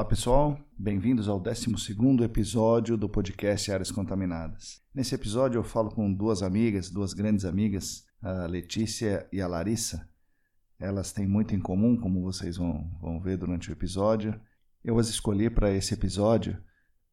Olá pessoal, bem-vindos ao 12 episódio do podcast Áreas Contaminadas. Nesse episódio eu falo com duas amigas, duas grandes amigas, a Letícia e a Larissa. Elas têm muito em comum, como vocês vão, vão ver durante o episódio. Eu as escolhi para esse episódio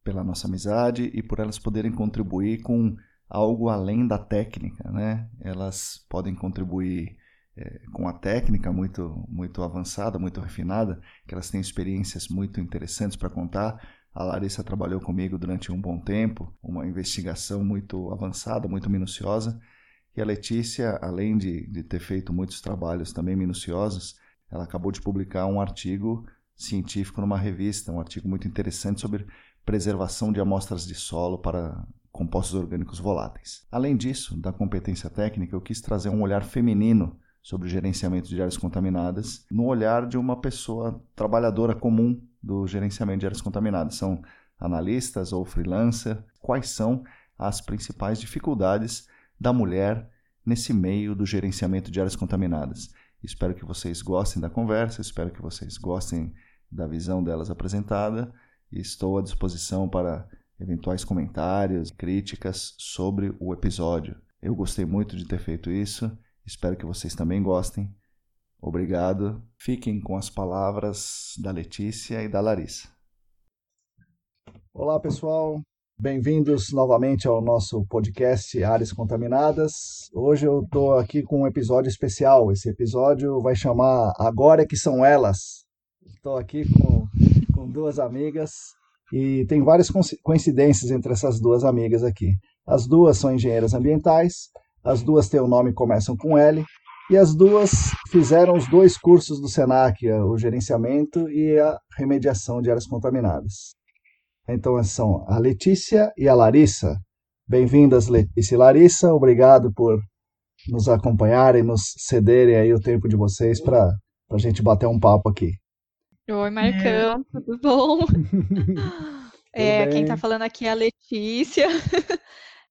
pela nossa amizade e por elas poderem contribuir com algo além da técnica, né? Elas podem contribuir é, com a técnica muito, muito avançada, muito refinada, que elas têm experiências muito interessantes para contar. A Larissa trabalhou comigo durante um bom tempo, uma investigação muito avançada, muito minuciosa. E a Letícia, além de, de ter feito muitos trabalhos também minuciosos, ela acabou de publicar um artigo científico numa revista, um artigo muito interessante sobre preservação de amostras de solo para compostos orgânicos voláteis. Além disso, da competência técnica, eu quis trazer um olhar feminino sobre o gerenciamento de áreas contaminadas no olhar de uma pessoa trabalhadora comum do gerenciamento de áreas contaminadas. São analistas ou freelancer. Quais são as principais dificuldades da mulher nesse meio do gerenciamento de áreas contaminadas? Espero que vocês gostem da conversa, espero que vocês gostem da visão delas apresentada estou à disposição para eventuais comentários, críticas sobre o episódio. Eu gostei muito de ter feito isso Espero que vocês também gostem. Obrigado. Fiquem com as palavras da Letícia e da Larissa. Olá, pessoal. Bem-vindos novamente ao nosso podcast Áreas Contaminadas. Hoje eu estou aqui com um episódio especial. Esse episódio vai chamar Agora é que são elas. Estou aqui com, com duas amigas e tem várias coincidências entre essas duas amigas aqui. As duas são engenheiras ambientais, as duas têm o nome começam com L, e as duas fizeram os dois cursos do SENAC, o gerenciamento e a remediação de áreas contaminadas. Então são a Letícia e a Larissa. Bem-vindas, Letícia e Larissa. Obrigado por nos acompanharem, nos cederem aí o tempo de vocês para a gente bater um papo aqui. Oi, Marcão, é. tudo bom? é, quem está falando aqui é a Letícia.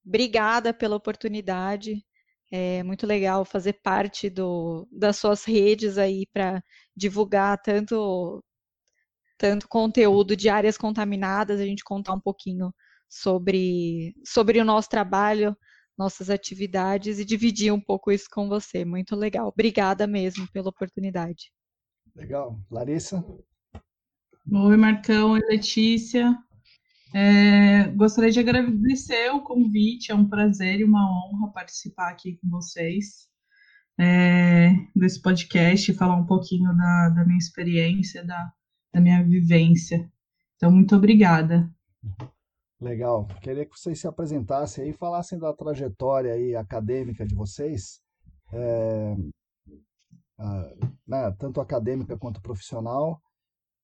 Obrigada pela oportunidade. É muito legal fazer parte do, das suas redes aí para divulgar tanto, tanto conteúdo de áreas contaminadas, a gente contar um pouquinho sobre, sobre o nosso trabalho, nossas atividades e dividir um pouco isso com você. Muito legal. Obrigada mesmo pela oportunidade. Legal. Larissa? Oi, Marcão. Oi, Letícia. É, gostaria de agradecer o convite, é um prazer e uma honra participar aqui com vocês é, desse podcast, falar um pouquinho da, da minha experiência, da, da minha vivência. Então, muito obrigada. Legal. Queria que vocês se apresentassem aí, falassem da trajetória aí acadêmica de vocês, é, a, né, tanto acadêmica quanto profissional,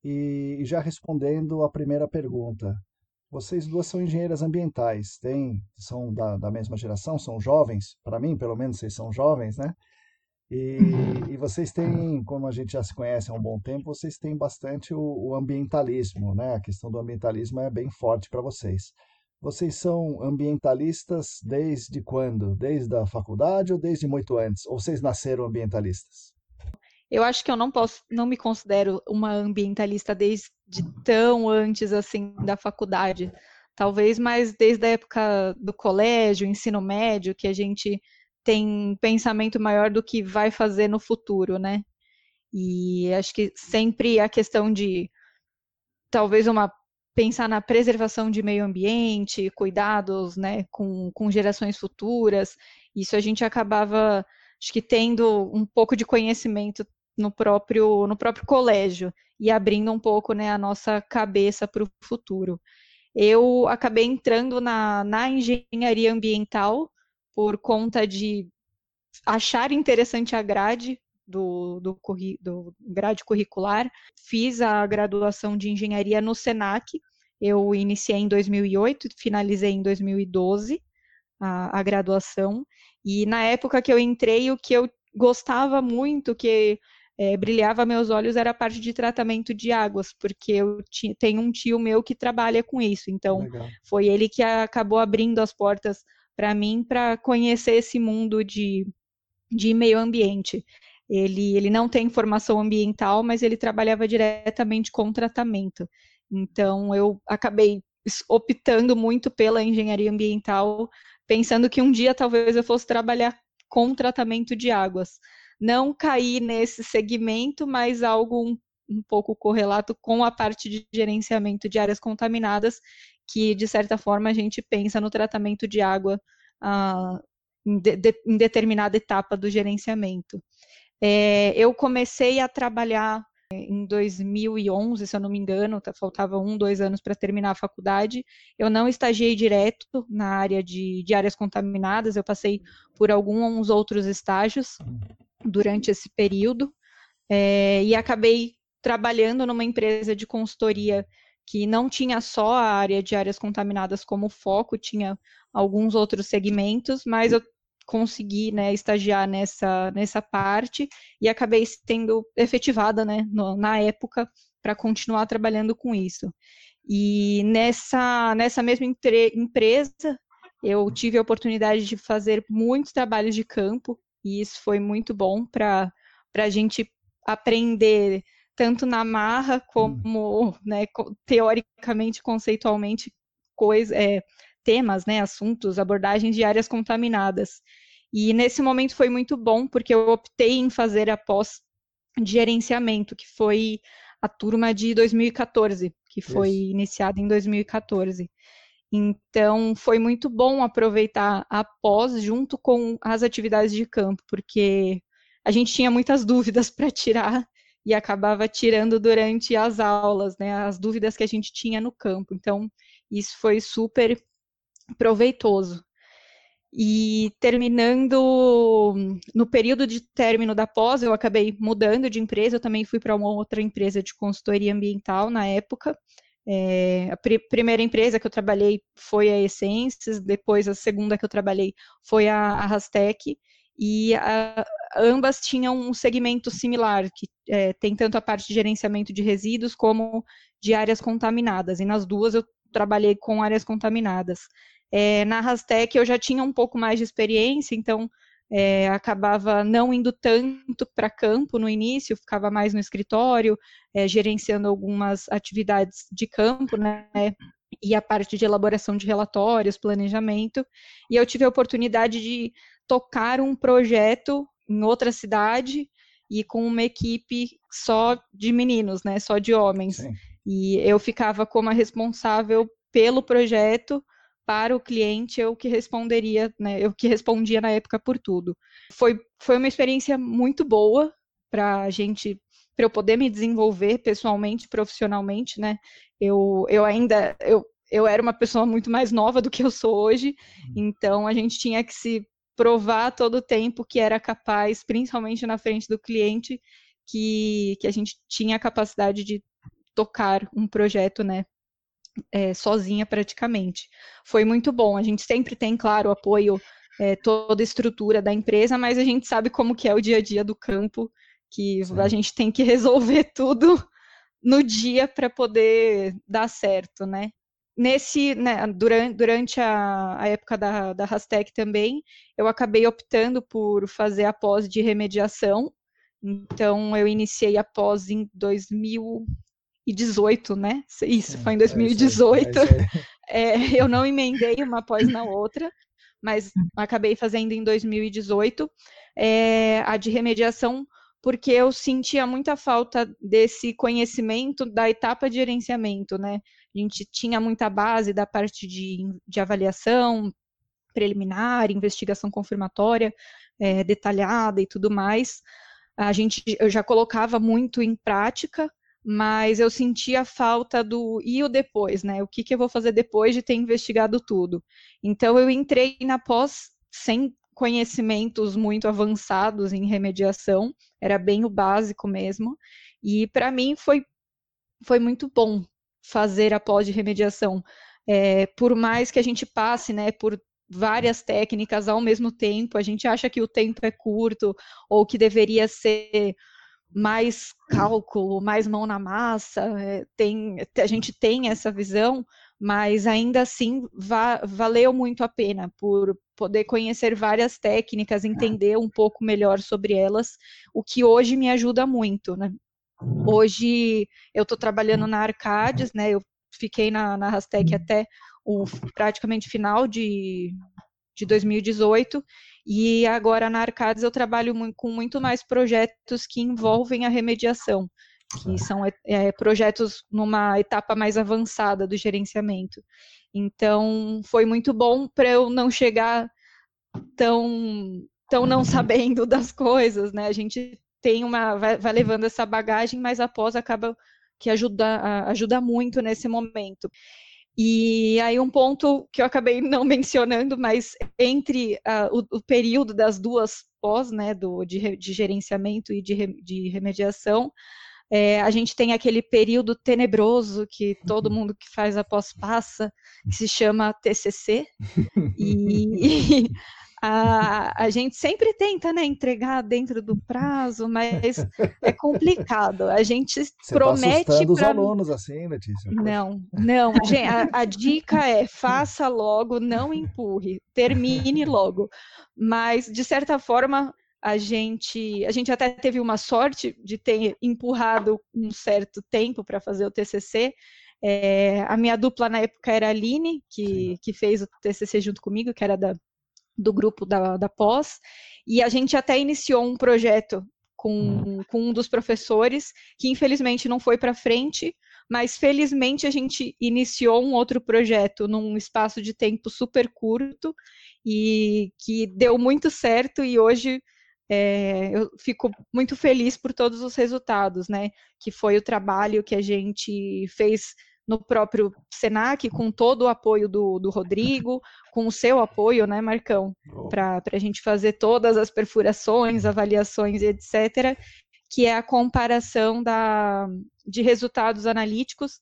e, e já respondendo a primeira pergunta, vocês duas são engenheiras ambientais, tem, são da, da mesma geração, são jovens, para mim, pelo menos, vocês são jovens, né? E, e, vocês têm, como a gente já se conhece há um bom tempo, vocês têm bastante o, o ambientalismo, né? A questão do ambientalismo é bem forte para vocês. Vocês são ambientalistas desde quando? Desde a faculdade ou desde muito antes? Ou vocês nasceram ambientalistas? Eu acho que eu não posso, não me considero uma ambientalista desde tão antes assim da faculdade. Talvez mais desde a época do colégio, ensino médio, que a gente tem pensamento maior do que vai fazer no futuro, né? E acho que sempre a questão de talvez uma pensar na preservação de meio ambiente, cuidados, né, com, com gerações futuras. Isso a gente acabava, acho que tendo um pouco de conhecimento no próprio, no próprio colégio e abrindo um pouco né, a nossa cabeça para o futuro. Eu acabei entrando na, na engenharia ambiental por conta de achar interessante a grade do, do, do grade curricular. Fiz a graduação de engenharia no SENAC. Eu iniciei em 2008, finalizei em 2012 a, a graduação. E na época que eu entrei, o que eu gostava muito, que é, brilhava meus olhos, era a parte de tratamento de águas, porque eu tenho um tio meu que trabalha com isso. Então, Legal. foi ele que acabou abrindo as portas para mim para conhecer esse mundo de, de meio ambiente. Ele, ele não tem formação ambiental, mas ele trabalhava diretamente com tratamento. Então, eu acabei optando muito pela engenharia ambiental, pensando que um dia talvez eu fosse trabalhar com tratamento de águas. Não cair nesse segmento, mas algo um, um pouco correlato com a parte de gerenciamento de áreas contaminadas, que de certa forma a gente pensa no tratamento de água ah, em, de, em, determinada etapa do gerenciamento. É, eu comecei a trabalhar em 2011, se eu não me engano, tá, faltava um, dois anos para terminar a faculdade. Eu não estagiei direto na área de, de áreas contaminadas, eu passei por alguns outros estágios durante esse período é, e acabei trabalhando numa empresa de consultoria que não tinha só a área de áreas contaminadas como foco, tinha alguns outros segmentos, mas eu consegui né, estagiar nessa, nessa parte e acabei sendo efetivada né, no, na época para continuar trabalhando com isso. E nessa, nessa mesma empresa, eu tive a oportunidade de fazer muitos trabalhos de campo, e isso foi muito bom para a gente aprender tanto na marra como né, teoricamente, conceitualmente, coisa, é, temas, né, assuntos, abordagens de áreas contaminadas. E nesse momento foi muito bom, porque eu optei em fazer a pós de gerenciamento, que foi a turma de 2014, que foi Isso. iniciada em 2014. Então, foi muito bom aproveitar a pós junto com as atividades de campo, porque a gente tinha muitas dúvidas para tirar e acabava tirando durante as aulas, né, as dúvidas que a gente tinha no campo. Então, isso foi super proveitoso. E terminando no período de término da pós, eu acabei mudando de empresa, eu também fui para uma outra empresa de consultoria ambiental na época. É, a pr primeira empresa que eu trabalhei foi a Essências, depois a segunda que eu trabalhei foi a, a Rastec, e a, ambas tinham um segmento similar, que é, tem tanto a parte de gerenciamento de resíduos como de áreas contaminadas, e nas duas eu trabalhei com áreas contaminadas. É, na Rastec eu já tinha um pouco mais de experiência, então é, acabava não indo tanto para campo no início, ficava mais no escritório, é, gerenciando algumas atividades de campo, né? E a parte de elaboração de relatórios, planejamento. E eu tive a oportunidade de tocar um projeto em outra cidade e com uma equipe só de meninos, né? Só de homens. Sim. E eu ficava como a responsável pelo projeto para o cliente, eu que responderia, né, eu que respondia na época por tudo. Foi, foi uma experiência muito boa para a gente, para eu poder me desenvolver pessoalmente, profissionalmente, né? Eu, eu ainda, eu, eu era uma pessoa muito mais nova do que eu sou hoje, uhum. então a gente tinha que se provar todo o tempo que era capaz, principalmente na frente do cliente, que, que a gente tinha a capacidade de tocar um projeto, né, é, sozinha praticamente. Foi muito bom. A gente sempre tem, claro, o apoio, é, toda a estrutura da empresa, mas a gente sabe como que é o dia a dia do campo, que Sim. a gente tem que resolver tudo no dia para poder dar certo, né? Nesse, né, durante, durante a, a época da, da Rastec também, eu acabei optando por fazer a pós de remediação. Então, eu iniciei a pós em 2000, 2018, né? Isso, foi em 2018. É, é, é, eu não emendei uma após na outra, mas acabei fazendo em 2018 é, a de remediação, porque eu sentia muita falta desse conhecimento da etapa de gerenciamento, né? A gente tinha muita base da parte de, de avaliação preliminar, investigação confirmatória é, detalhada e tudo mais. A gente, eu já colocava muito em prática, mas eu senti a falta do e o depois, né? O que, que eu vou fazer depois de ter investigado tudo? Então eu entrei na pós sem conhecimentos muito avançados em remediação, era bem o básico mesmo. E para mim foi, foi muito bom fazer a pós de remediação. É, por mais que a gente passe né, por várias técnicas ao mesmo tempo, a gente acha que o tempo é curto ou que deveria ser mais cálculo, mais mão na massa, é, tem, a gente tem essa visão, mas ainda assim va valeu muito a pena por poder conhecer várias técnicas, entender um pouco melhor sobre elas, o que hoje me ajuda muito, né? Hoje eu estou trabalhando na Arcades, né? Eu fiquei na, na Rastec até o praticamente final de, de 2018 e agora na Arcades eu trabalho com muito mais projetos que envolvem a remediação, que são é, é, projetos numa etapa mais avançada do gerenciamento. Então foi muito bom para eu não chegar tão tão não sabendo das coisas, né? A gente tem uma vai, vai levando essa bagagem, mas após acaba que ajuda ajuda muito nesse momento. E aí um ponto que eu acabei não mencionando, mas entre uh, o, o, período das duas pós, né, do, de, de gerenciamento e de, re, de remediação, é, a gente tem aquele período tenebroso que todo uhum. mundo que faz a pós passa, que se chama TCC, e, e a, a gente sempre tenta né, entregar dentro do prazo, mas é complicado. A gente Você tá promete. Tá pra... os alunos assim, Letícia? Não, não. Gente, a, a dica é faça logo, não empurre, termine logo. Mas, de certa forma, a gente, a gente até teve uma sorte de ter empurrado um certo tempo para fazer o TCC. É, a minha dupla na época era a Aline, que, que fez o TCC junto comigo, que era da do grupo da, da pós, e a gente até iniciou um projeto com, hum. com um dos professores, que infelizmente não foi para frente, mas felizmente a gente iniciou um outro projeto num espaço de tempo super curto e que deu muito certo e hoje é, eu fico muito feliz por todos os resultados, né? Que foi o trabalho que a gente fez no próprio Senac, com todo o apoio do, do Rodrigo, com o seu apoio, né, Marcão, oh. para a gente fazer todas as perfurações, avaliações e etc., que é a comparação da, de resultados analíticos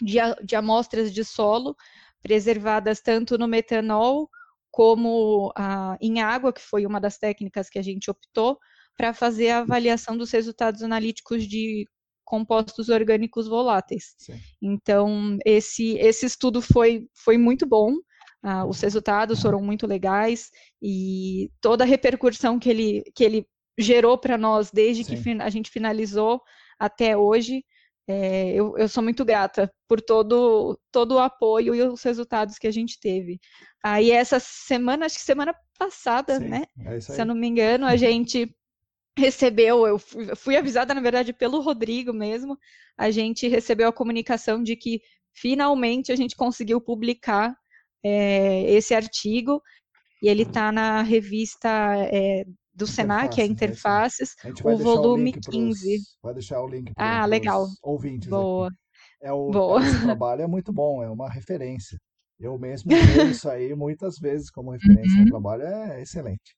de, de amostras de solo preservadas tanto no metanol como ah, em água, que foi uma das técnicas que a gente optou, para fazer a avaliação dos resultados analíticos de compostos orgânicos voláteis. Sim. Então, esse, esse estudo foi, foi muito bom, uh, os resultados foram muito legais, e toda a repercussão que ele, que ele gerou para nós desde Sim. que a gente finalizou até hoje, é, eu, eu, sou muito grata por todo, todo o apoio e os resultados que a gente teve. Aí essa semana, acho que semana passada, Sim, né? É se eu não me engano, a gente recebeu, eu fui avisada, na verdade, pelo Rodrigo mesmo, a gente recebeu a comunicação de que finalmente a gente conseguiu publicar é, esse artigo, e ele está na revista é, do Senac, a Interfaces, a o volume o 15. Pros, vai deixar o link para ah, legal. ouvintes. Boa. É o, Boa. Esse trabalho é muito bom, é uma referência. Eu mesmo vejo isso aí muitas vezes como referência. Uhum. O trabalho é excelente.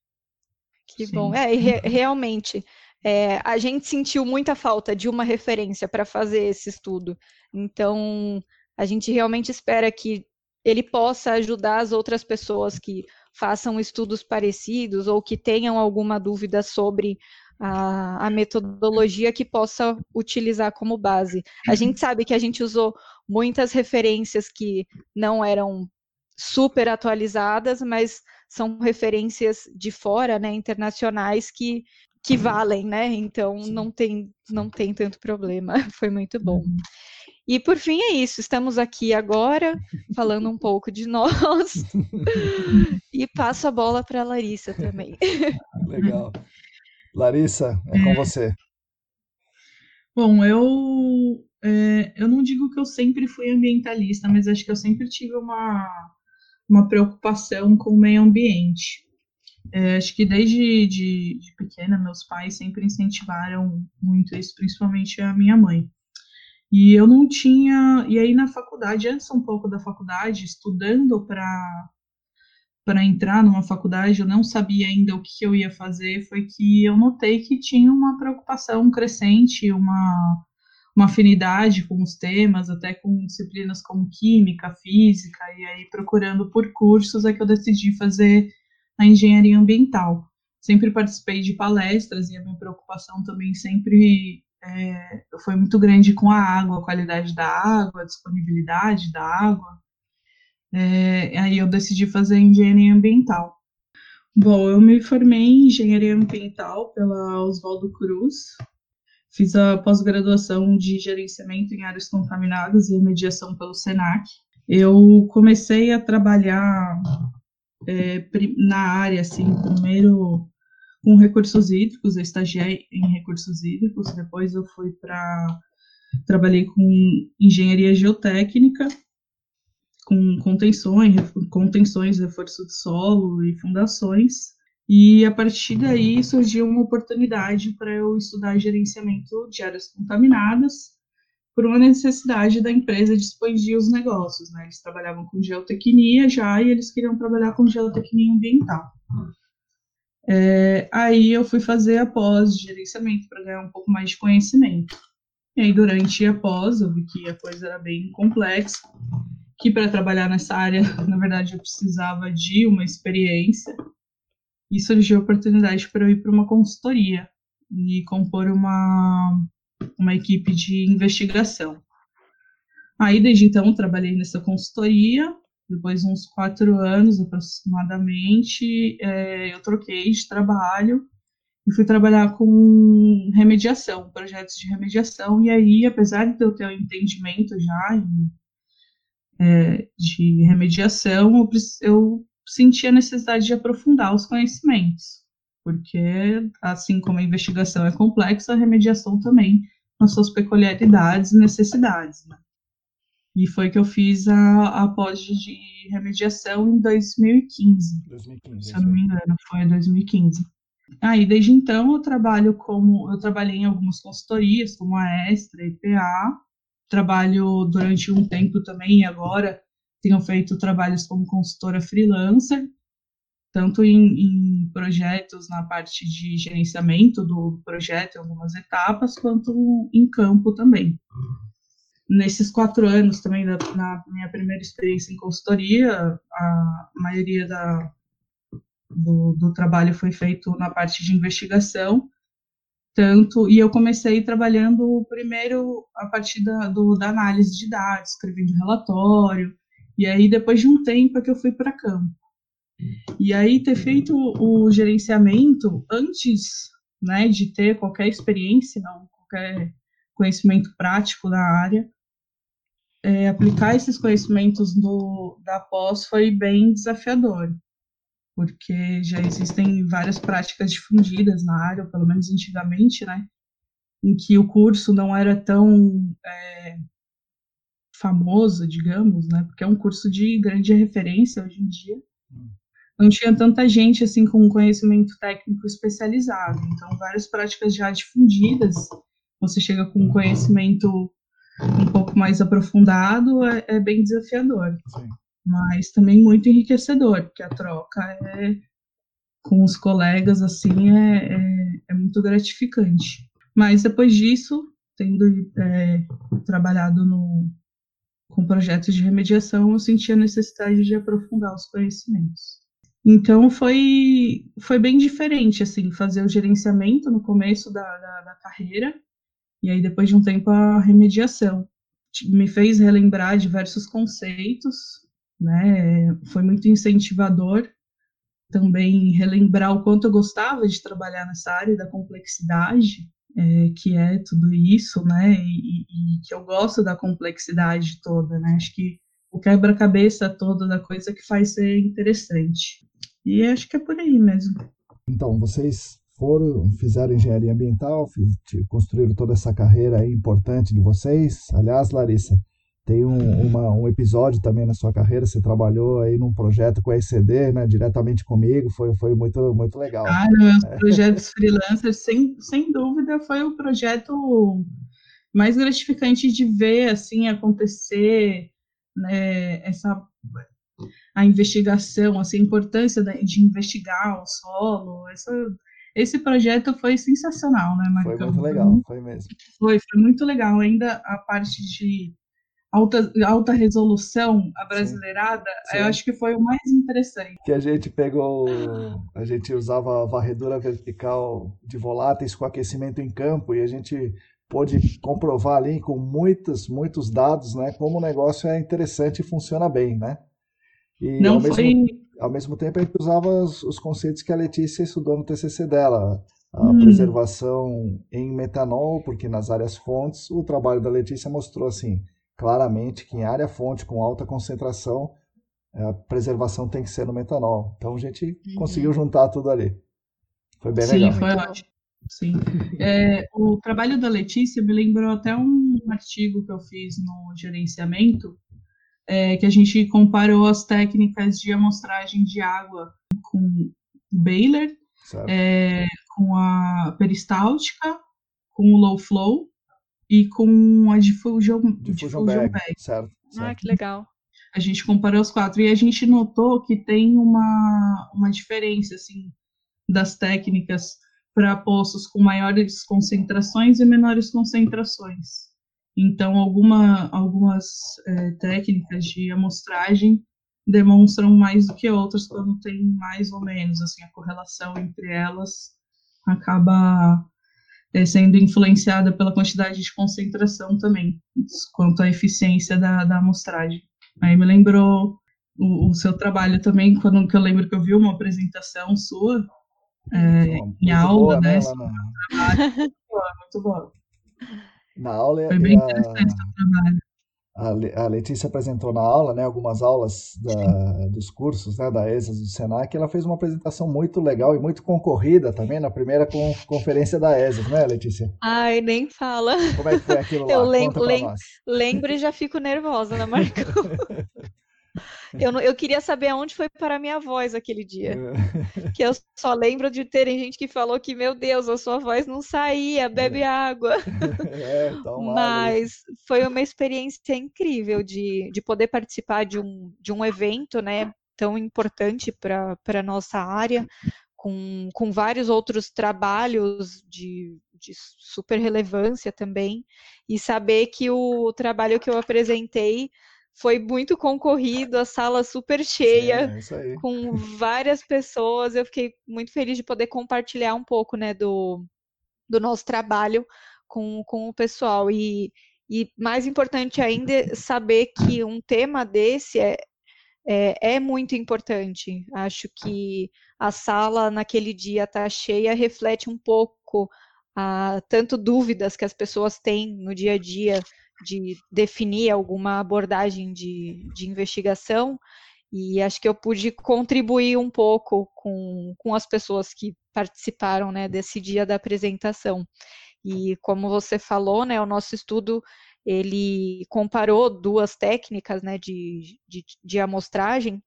Que Sim. bom. É, re realmente, é, a gente sentiu muita falta de uma referência para fazer esse estudo. Então, a gente realmente espera que ele possa ajudar as outras pessoas que façam estudos parecidos ou que tenham alguma dúvida sobre a, a, metodologia que possa utilizar como base. A gente sabe que a gente usou muitas referências que não eram super atualizadas, mas são referências de fora, né, internacionais que, que uhum. valem, né? Então Sim. não tem não tem tanto problema. Foi muito bom. Uhum. E por fim é isso. Estamos aqui agora falando um pouco de nós e passo a bola para a Larissa também. Legal. Larissa, é com você. Bom, eu é, eu não digo que eu sempre fui ambientalista, mas acho que eu sempre tive uma uma preocupação com o meio ambiente. É, acho que desde de, de, pequena, meus pais sempre incentivaram muito isso, principalmente a minha mãe. E eu não tinha. E aí na faculdade, antes um pouco da faculdade, estudando para para entrar numa faculdade, eu não sabia ainda o que eu ia fazer, foi que eu notei que tinha uma preocupação crescente, uma, uma afinidade com os temas, até com disciplinas como química, física, e aí procurando por cursos é que eu decidi fazer a engenharia ambiental. Sempre participei de palestras e a minha preocupação também sempre é, foi muito grande com a água, a qualidade da água, a disponibilidade da água. É, aí eu decidi fazer engenharia ambiental. Bom, eu me formei em engenharia ambiental pela Oswaldo Cruz, fiz a pós-graduação de gerenciamento em áreas contaminadas e mediação pelo SENAC. Eu comecei a trabalhar é, na área, assim, primeiro com recursos hídricos, eu estagiei em recursos hídricos, depois eu fui para. Trabalhei com engenharia geotécnica, com contenções, contenções, reforço de solo e fundações. E a partir daí surgiu uma oportunidade para eu estudar gerenciamento de áreas contaminadas, por uma necessidade da empresa de expandir os negócios. Né? Eles trabalhavam com geotecnia já e eles queriam trabalhar com geotecnia ambiental. É, aí eu fui fazer a pós de gerenciamento para ganhar um pouco mais de conhecimento. E aí, durante a pós, eu vi que a coisa era bem complexa que para trabalhar nessa área, na verdade, eu precisava de uma experiência. E surgiu a oportunidade para eu ir para uma consultoria e compor uma, uma equipe de investigação. Aí, desde então, trabalhei nessa consultoria. Depois de uns quatro anos aproximadamente, é, eu troquei de trabalho e fui trabalhar com remediação, projetos de remediação. E aí, apesar de eu ter um entendimento já é, de remediação, eu, eu senti a necessidade de aprofundar os conhecimentos, porque, assim como a investigação é complexa, a remediação também, com suas peculiaridades e necessidades. Né? E foi que eu fiz a, a pós de remediação em 2015, 2015 se eu não me engano, foi em 2015. Aí, ah, desde então, eu trabalho como, eu trabalhei em algumas consultorias, como a Extra, IPA, trabalho durante um tempo também, agora tenho feito trabalhos como consultora freelancer, tanto em, em, projetos na parte de gerenciamento do projeto em algumas etapas, quanto em campo também. Nesses quatro anos também, da, na minha primeira experiência em consultoria, a maioria da, do, do trabalho foi feito na parte de investigação, tanto e eu comecei trabalhando primeiro a partir da, do, da análise de dados, escrevendo relatório, e aí depois de um tempo é que eu fui para campo. E aí ter feito o gerenciamento antes né, de ter qualquer experiência, qualquer conhecimento prático da área, é, aplicar esses conhecimentos do, da pós foi bem desafiador porque já existem várias práticas difundidas na área, ou pelo menos antigamente, né, em que o curso não era tão é, famoso, digamos, né, porque é um curso de grande referência hoje em dia. Hum. Não tinha tanta gente assim com conhecimento técnico especializado, então várias práticas já difundidas, você chega com um conhecimento um pouco mais aprofundado, é, é bem desafiador. Sim mas também muito enriquecedor, porque a troca é com os colegas assim é, é, é muito gratificante. Mas depois disso, tendo é, trabalhado no, com projetos de remediação, eu senti a necessidade de aprofundar os conhecimentos. Então foi, foi bem diferente assim fazer o gerenciamento no começo da, da, da carreira e aí depois de um tempo a remediação me fez relembrar diversos conceitos né? Foi muito incentivador também relembrar o quanto eu gostava de trabalhar nessa área da complexidade, é, que é tudo isso, né? E, e, que eu gosto da complexidade toda, né? Acho que o quebra-cabeça todo da coisa que faz ser interessante. E acho que é por aí mesmo. Então, vocês foram, fizeram engenharia ambiental, construíram toda essa carreira aí importante de vocês. Aliás, Larissa, tem um, uma, um episódio também na sua carreira, você trabalhou aí num projeto com a ECD, né, diretamente comigo, foi, foi muito, muito legal. Ah, meus é. projetos freelancers, sem, sem dúvida, foi o projeto mais gratificante de ver, assim, acontecer, né, essa, a investigação, assim, a importância de investigar o solo. Essa, esse projeto foi sensacional, né, Marcão? Foi muito legal, foi mesmo. Foi, foi muito legal. Ainda a parte de alta, alta resolução, a brasileirada, sim, sim. eu acho que foi o mais interessante. Que a gente pegou, a gente usava varredura vertical de voláteis com aquecimento em campo e a gente pôde comprovar ali com muitos, muitos dados, né, como o negócio é interessante e funciona bem, né? E Não ao mesmo, foi... ao mesmo tempo a gente usava os, os conceitos que a Letícia estudou no TCC dela, a hum. preservação em metanol, porque nas áreas fontes o trabalho da Letícia mostrou assim claramente que em área fonte com alta concentração a preservação tem que ser no metanol. Então a gente uhum. conseguiu juntar tudo ali. Foi bem Sim, legal. Sim, foi ótimo. Sim. É, o trabalho da Letícia me lembrou até um artigo que eu fiz no gerenciamento, é, que a gente comparou as técnicas de amostragem de água com o Baylor, é, com a peristáltica, com o low flow e com a bag. bag. Certo, certo. Ah, que legal. A gente comparou os quatro e a gente notou que tem uma, uma diferença assim das técnicas para poços com maiores concentrações e menores concentrações. Então, alguma, algumas é, técnicas de amostragem demonstram mais do que outras quando tem mais ou menos, assim, a correlação entre elas acaba sendo influenciada pela quantidade de concentração também, quanto à eficiência da, da amostragem. Aí me lembrou o, o seu trabalho também, quando que eu lembro que eu vi uma apresentação sua, é, em aula, né? né muito boa, muito boa. Na aula Foi bem interessante o trabalho. A Letícia apresentou na aula, né, algumas aulas da, dos cursos né, da ESAS do Senac, ela fez uma apresentação muito legal e muito concorrida também na primeira con conferência da ESAS, né, Letícia? Ai, nem fala. Como é que foi aquilo lá? Eu lem lem lembro e já fico nervosa, né, Marco? Eu, não, eu queria saber aonde foi para a minha voz aquele dia. É. Que eu só lembro de terem gente que falou que, meu Deus, a sua voz não saía, bebe é. água. É, Mas foi uma experiência incrível de, de poder participar de um, de um evento, né? Tão importante para a nossa área, com, com vários outros trabalhos de, de super relevância também, e saber que o trabalho que eu apresentei foi muito concorrido, a sala super cheia, Sim, é com várias pessoas. Eu fiquei muito feliz de poder compartilhar um pouco né, do, do nosso trabalho com, com o pessoal. E, e mais importante ainda, é saber que um tema desse é, é, é muito importante. Acho que a sala naquele dia está cheia, reflete um pouco a, tanto dúvidas que as pessoas têm no dia a dia de definir alguma abordagem de, de investigação, e acho que eu pude contribuir um pouco com, com as pessoas que participaram né, desse dia da apresentação. E como você falou, né, o nosso estudo ele comparou duas técnicas né, de, de, de amostragem,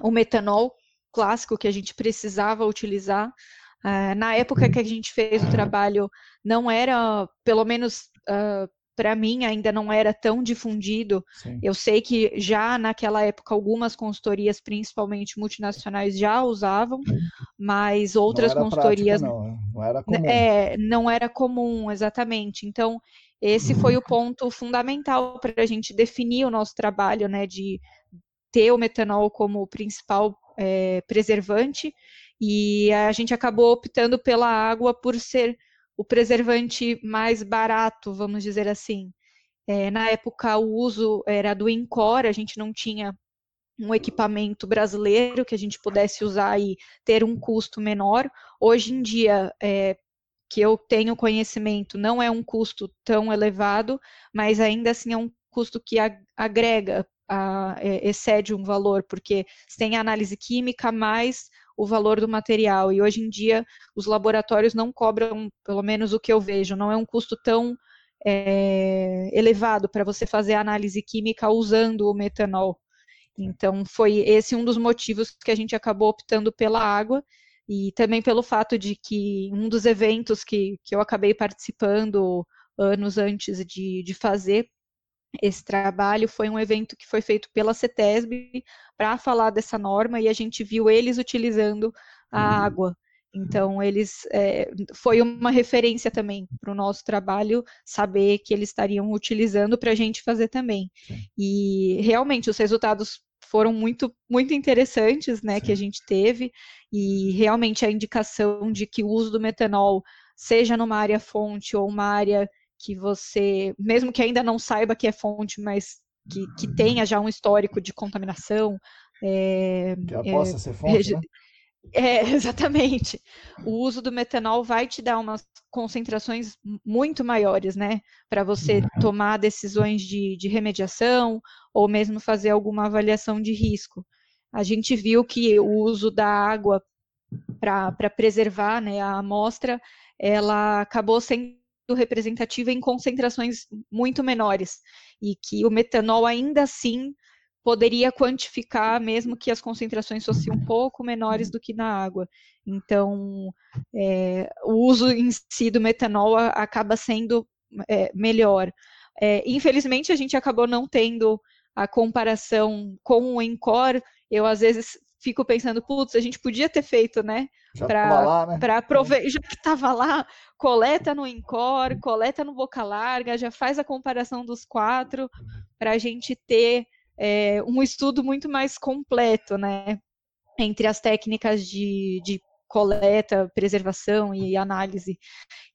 o metanol clássico que a gente precisava utilizar. Uh, na época que a gente fez o trabalho, não era, pelo menos uh, para mim ainda não era tão difundido. Sim. Eu sei que já naquela época algumas consultorias, principalmente multinacionais, já usavam, mas outras não consultorias prática, não. não era comum. É, não era comum, exatamente. Então, esse foi o ponto fundamental para a gente definir o nosso trabalho, né, de ter o metanol como principal é, preservante, e a gente acabou optando pela água por ser o preservante mais barato, vamos dizer assim. É, na época, o uso era do Incor, a gente não tinha um equipamento brasileiro que a gente pudesse usar e ter um custo menor. Hoje em dia, é, que eu tenho conhecimento, não é um custo tão elevado, mas ainda assim é um custo que agrega, a, é, excede um valor, porque tem análise química mais o valor do material. E hoje em dia os laboratórios não cobram, pelo menos o que eu vejo, não é um custo tão é, elevado para você fazer análise química usando o metanol. Então foi esse um dos motivos que a gente acabou optando pela água e também pelo fato de que um dos eventos que, que eu acabei participando anos antes de, de fazer esse trabalho foi um evento que foi feito pela CETESB para falar dessa norma e a gente viu eles utilizando a uhum. água. Então, eles é, foi uma referência também para o nosso trabalho saber que eles estariam utilizando para a gente fazer também. Sim. E realmente os resultados foram muito, muito interessantes, né, Sim. que a gente teve, e realmente a indicação de que o uso do metanol, seja numa área fonte ou uma área que você, mesmo que ainda não saiba que é fonte, mas que, que tenha já um histórico de contaminação. É, que ela possa é, ser fonte, né? É, exatamente. O uso do metanol vai te dar umas concentrações muito maiores, né? Para você uhum. tomar decisões de, de remediação ou mesmo fazer alguma avaliação de risco. A gente viu que o uso da água para preservar né, a amostra, ela acabou sendo representativa em concentrações muito menores e que o metanol ainda assim poderia quantificar mesmo que as concentrações fossem um pouco menores do que na água. Então, é, o uso em si do metanol acaba sendo é, melhor. É, infelizmente, a gente acabou não tendo a comparação com o Encore. Eu, às vezes, fico pensando, putz, a gente podia ter feito, né? Para né? aproveitar, já que estava lá, coleta no Encore, coleta no Boca Larga, já faz a comparação dos quatro, para a gente ter é, um estudo muito mais completo, né? Entre as técnicas de, de coleta, preservação e análise.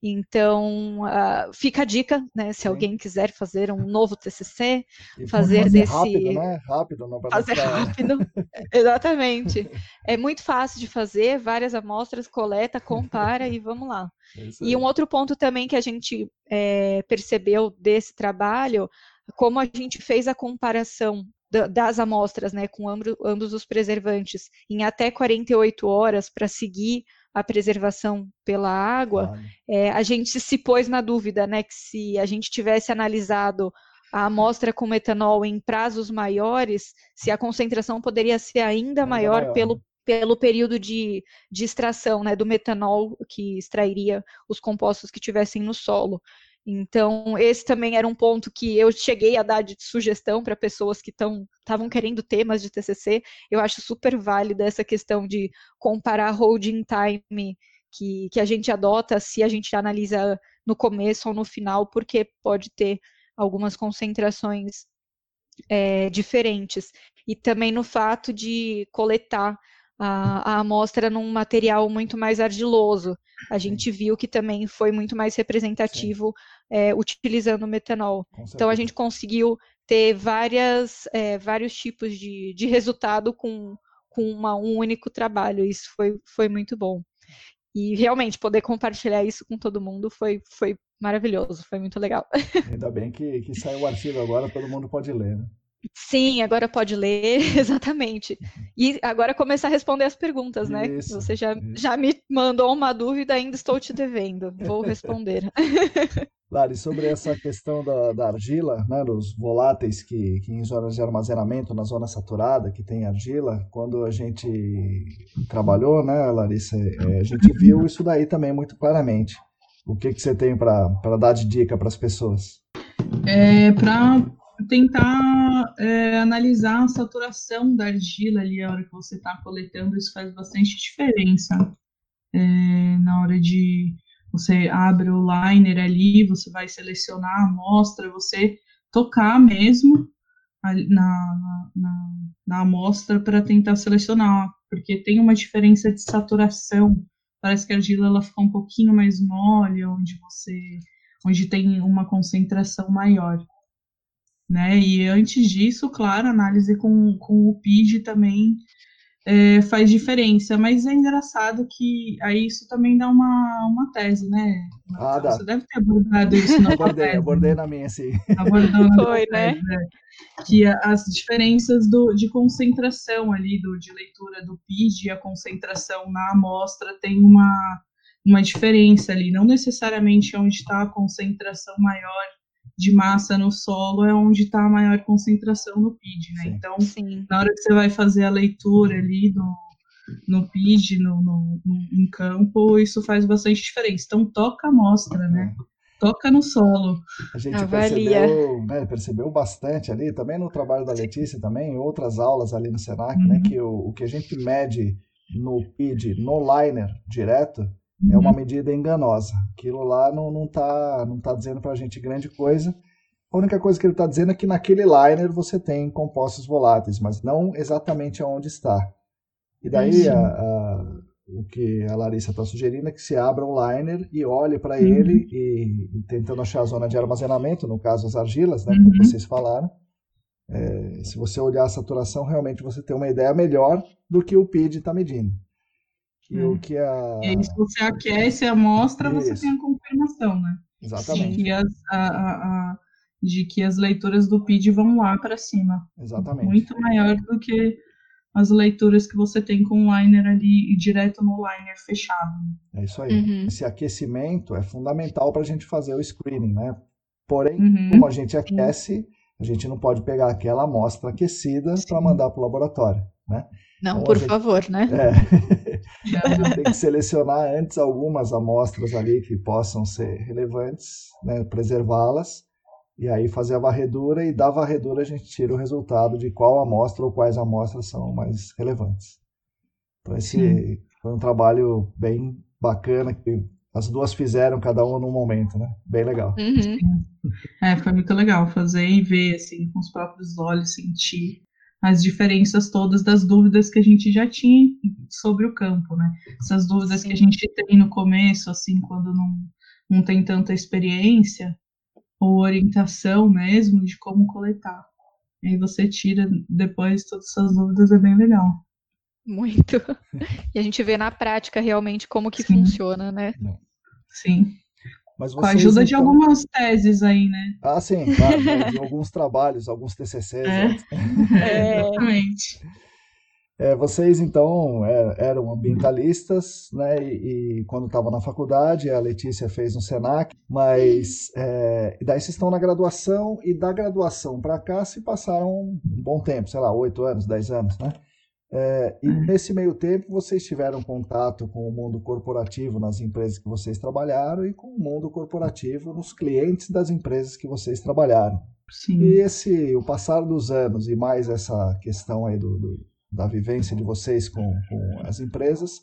Então, uh, fica a dica, né? Se Sim. alguém quiser fazer um novo TCC, fazer, fazer desse rápido, né? Rápido, não para fazer ficar... rápido. Exatamente. É muito fácil de fazer, várias amostras, coleta, compara e vamos lá. É e um outro ponto também que a gente é, percebeu desse trabalho, como a gente fez a comparação das amostras, né, com ambos, ambos os preservantes, em até 48 horas para seguir a preservação pela água, claro. é, a gente se pôs na dúvida, né, que se a gente tivesse analisado a amostra com metanol em prazos maiores, se a concentração poderia ser ainda, ainda maior, maior, pelo pelo período de, de extração né, do metanol que extrairia os compostos que tivessem no solo. Então, esse também era um ponto que eu cheguei a dar de sugestão para pessoas que estavam querendo temas de TCC. Eu acho super válida essa questão de comparar holding time que, que a gente adota se a gente analisa no começo ou no final, porque pode ter algumas concentrações é, diferentes. E também no fato de coletar a, a amostra num material muito mais argiloso. A gente viu que também foi muito mais representativo é, utilizando o metanol. Então a gente conseguiu ter várias, é, vários tipos de, de resultado com, com uma, um único trabalho. Isso foi, foi muito bom. E realmente poder compartilhar isso com todo mundo foi, foi maravilhoso, foi muito legal. Ainda bem que, que saiu o artigo agora, todo mundo pode ler, né? Sim, agora pode ler, exatamente. E agora começar a responder as perguntas, né? Isso, Você já, já me mandou uma dúvida, ainda estou te devendo. Vou responder. Lari, sobre essa questão da, da argila, né, dos voláteis que, que em zonas de armazenamento, na zona saturada, que tem argila, quando a gente trabalhou, né, Larissa, é, a gente viu isso daí também muito claramente. O que, que você tem para dar de dica para as pessoas? É, para tentar é, analisar a saturação da argila ali a hora que você está coletando, isso faz bastante diferença é, na hora de você abre o liner ali, você vai selecionar a amostra, você tocar mesmo na, na, na amostra para tentar selecionar, porque tem uma diferença de saturação. Parece que a argila ela fica um pouquinho mais mole, onde você onde tem uma concentração maior né? E antes disso, claro, análise com, com o PID também é, faz diferença, mas é engraçado que aí isso também dá uma, uma tese, né? Ah, Você dá. deve ter abordado isso na abordei, tese. Abordei na minha, sim. Abordou na Foi, né? Tese, né? Que as diferenças do, de concentração ali, do, de leitura do PID e a concentração na amostra tem uma, uma diferença ali, não necessariamente onde está a concentração maior de massa no solo é onde está a maior concentração no PID, né? Sim. Então, Sim. na hora que você vai fazer a leitura ali do, no PID, no, no, no, em campo, isso faz bastante diferença. Então, toca a amostra, né? Toca no solo. A gente percebeu, né, percebeu bastante ali, também no trabalho da Letícia, também em outras aulas ali no Senac, né, uhum. né, que o, o que a gente mede no PID, no liner direto, uhum. é uma uhum. medida enganosa. Aquilo lá não, não, tá, não tá dizendo para a gente grande coisa. A única coisa que ele está dizendo é que naquele liner você tem compostos voláteis, mas não exatamente aonde está. E daí a, a, o que a Larissa está sugerindo é que se abra o liner e olhe para uhum. ele e, e, tentando achar a zona de armazenamento, no caso as argilas, né, como uhum. vocês falaram. É, se você olhar a saturação, realmente você tem uma ideia melhor do que o PID está medindo. E o que a... E aí, se você aquece a amostra, Isso. você tem a confirmação, né? Exatamente. De que, as, a, a, de que as leituras do PID vão lá para cima. Exatamente. Muito maior do que as leituras que você tem com o liner ali e direto no liner fechado. É isso aí. Uhum. Esse aquecimento é fundamental para a gente fazer o screening, né? Porém, uhum. como a gente aquece, a gente não pode pegar aquela amostra aquecida para mandar para o laboratório, né? Não, então, por gente... favor, né? É. a gente tem que selecionar antes algumas amostras ali que possam ser relevantes, né? preservá-las e aí fazer a varredura e da varredura a gente tira o resultado de qual amostra ou quais amostras são mais relevantes. Então esse Sim. foi um trabalho bem bacana que as duas fizeram cada uma num momento, né? Bem legal. Uhum. É, foi muito legal fazer e ver assim com os próprios olhos, sentir as diferenças todas das dúvidas que a gente já tinha sobre o campo, né? Essas dúvidas Sim. que a gente tem no começo, assim, quando não, não tem tanta experiência, ou orientação mesmo de como coletar. E aí você tira depois todas essas dúvidas, é bem legal. Muito. E a gente vê na prática realmente como que Sim. funciona, né? Sim. Mas Com a ajuda então... de algumas teses aí, né? Ah, sim, claro, né? de alguns trabalhos, alguns TCCs. É, né? é exatamente. É, vocês, então, é, eram ambientalistas, né? E, e quando estava na faculdade, a Letícia fez no SENAC, mas é, daí vocês estão na graduação, e da graduação para cá se passaram um bom tempo, sei lá, oito anos, dez anos, né? É, e nesse meio tempo vocês tiveram contato com o mundo corporativo nas empresas que vocês trabalharam e com o mundo corporativo nos clientes das empresas que vocês trabalharam. Sim. E esse, o passar dos anos e mais essa questão aí do, do da vivência de vocês com, com as empresas,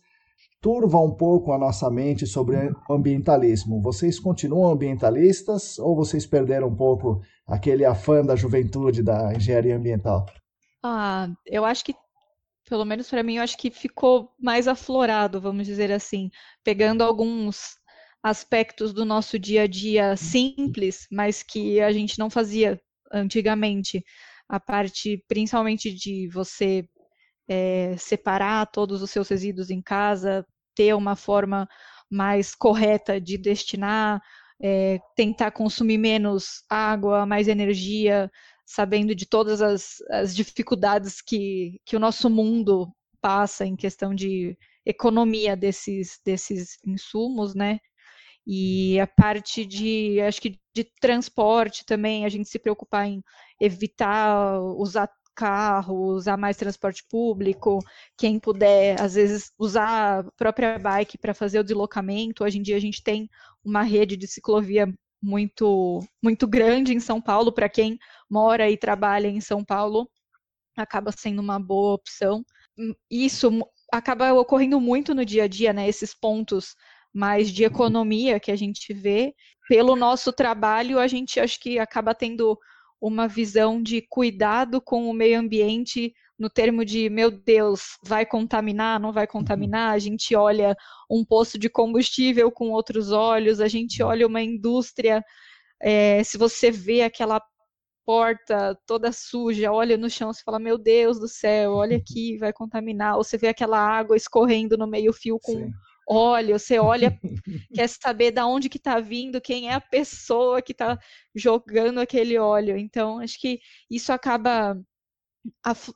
turva um pouco a nossa mente sobre ambientalismo. Vocês continuam ambientalistas ou vocês perderam um pouco aquele afã da juventude da engenharia ambiental? Ah, eu acho que, pelo menos para mim, eu acho que ficou mais aflorado, vamos dizer assim, pegando alguns aspectos do nosso dia a dia simples, mas que a gente não fazia antigamente. A parte, principalmente, de você é, separar todos os seus resíduos em casa, ter uma forma mais correta de destinar, é, tentar consumir menos água, mais energia, sabendo de todas as, as dificuldades que, que o nosso mundo passa em questão de economia desses, desses insumos, né? E a parte de, acho que de transporte também, a gente se preocupar em evitar usar carro, usar mais transporte público, quem puder, às vezes, usar a própria bike para fazer o deslocamento. Hoje em dia a gente tem uma rede de ciclovia muito, muito grande em São Paulo, para quem mora e trabalha em São Paulo, acaba sendo uma boa opção. Isso acaba ocorrendo muito no dia a dia, né? Esses pontos mais de economia que a gente vê. Pelo nosso trabalho, a gente acho que acaba tendo uma visão de cuidado com o meio ambiente no termo de, meu Deus, vai contaminar, não vai contaminar? A gente olha um poço de combustível com outros olhos, a gente olha uma indústria, é, se você vê aquela porta toda suja, olha no chão, você fala, meu Deus do céu, olha aqui, vai contaminar. Ou você vê aquela água escorrendo no meio fio com Sim óleo, você olha, quer saber da onde que está vindo, quem é a pessoa que está jogando aquele óleo. Então, acho que isso acaba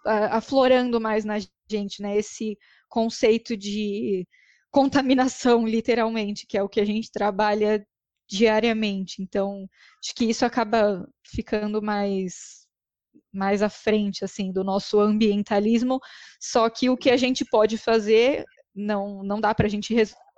aflorando mais na gente, né? Esse conceito de contaminação, literalmente, que é o que a gente trabalha diariamente. Então, acho que isso acaba ficando mais mais à frente assim do nosso ambientalismo, só que o que a gente pode fazer não, não dá para a gente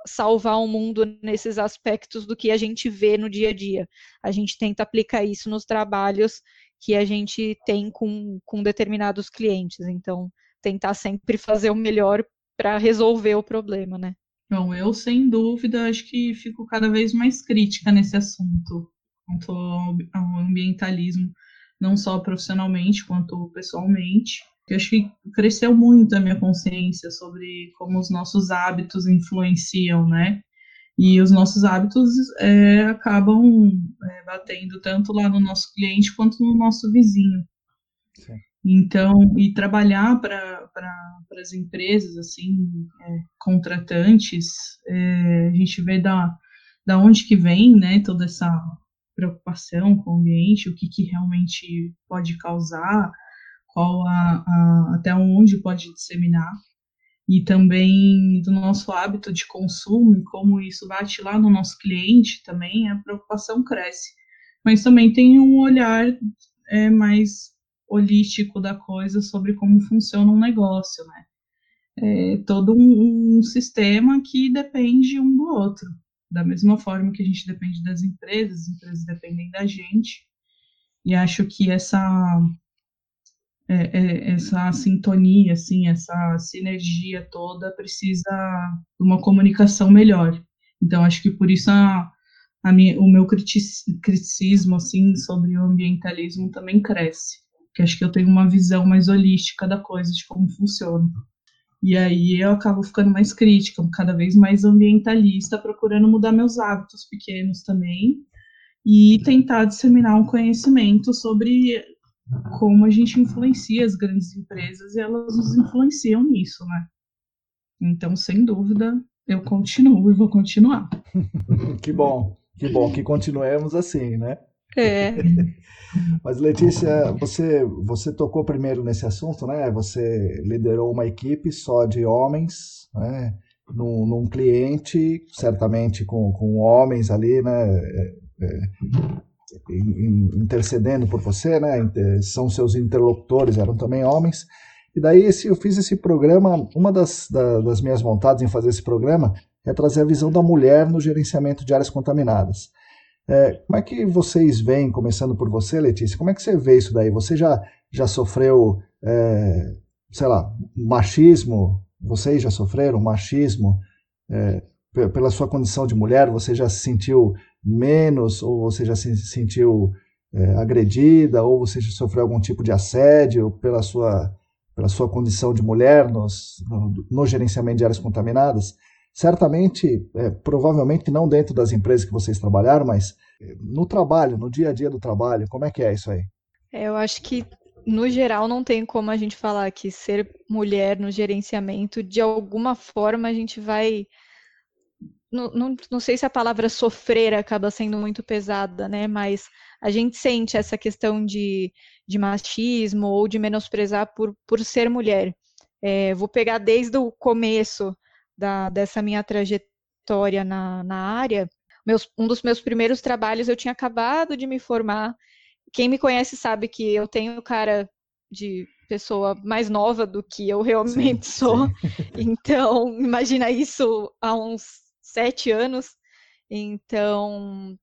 salvar o mundo nesses aspectos do que a gente vê no dia a dia. A gente tenta aplicar isso nos trabalhos que a gente tem com, com determinados clientes. Então, tentar sempre fazer o melhor para resolver o problema, né? Bom, eu sem dúvida acho que fico cada vez mais crítica nesse assunto quanto ao ambientalismo, não só profissionalmente quanto pessoalmente. Eu acho que cresceu muito a minha consciência sobre como os nossos hábitos influenciam, né? E os nossos hábitos é, acabam é, batendo tanto lá no nosso cliente quanto no nosso vizinho. Sim. Então, e trabalhar para as empresas, assim, é, contratantes, é, a gente vê da, da onde que vem, né, toda essa preocupação com o ambiente, o que, que realmente pode causar, qual a, a, até onde pode disseminar, e também do nosso hábito de consumo e como isso bate lá no nosso cliente também, a preocupação cresce. Mas também tem um olhar é, mais holístico da coisa sobre como funciona um negócio, né? É todo um, um sistema que depende um do outro. Da mesma forma que a gente depende das empresas, as empresas dependem da gente. E acho que essa é, é, essa sintonia, assim, essa sinergia toda precisa de uma comunicação melhor. Então, acho que por isso a, a minha, o meu criticismo, assim, sobre o ambientalismo também cresce. Porque acho que eu tenho uma visão mais holística da coisa, de como funciona. E aí eu acabo ficando mais crítica, cada vez mais ambientalista, procurando mudar meus hábitos pequenos também e tentar disseminar um conhecimento sobre como a gente influencia as grandes empresas e elas nos influenciam nisso, né? Então, sem dúvida, eu continuo e vou continuar. que bom, que bom que continuemos assim, né? É. Mas Letícia, você você tocou primeiro nesse assunto, né? Você liderou uma equipe só de homens, né? Num, num cliente, certamente com, com homens ali, né? É, é, intercedendo por você, né? São seus interlocutores, eram também homens. E daí esse, eu fiz esse programa, uma das, da, das minhas vontades em fazer esse programa é trazer a visão da mulher no gerenciamento de áreas contaminadas. É, como é que vocês veem, começando por você, Letícia, como é que você vê isso daí? Você já, já sofreu, é, sei lá, machismo? Vocês já sofreram machismo? É, pela sua condição de mulher, você já se sentiu menos, ou você já se sentiu é, agredida, ou você já sofreu algum tipo de assédio pela sua, pela sua condição de mulher nos, no, no gerenciamento de áreas contaminadas? Certamente, é, provavelmente não dentro das empresas que vocês trabalharam, mas é, no trabalho, no dia a dia do trabalho, como é que é isso aí? É, eu acho que no geral não tem como a gente falar que ser mulher no gerenciamento, de alguma forma a gente vai não, não, não, sei se a palavra sofrer acaba sendo muito pesada, né? Mas a gente sente essa questão de, de machismo ou de menosprezar por, por ser mulher. É, vou pegar desde o começo da, dessa minha trajetória na, na área. Meus, um dos meus primeiros trabalhos eu tinha acabado de me formar. Quem me conhece sabe que eu tenho cara de pessoa mais nova do que eu realmente sim, sou. Sim. Então, imagina isso há uns sete anos. Então,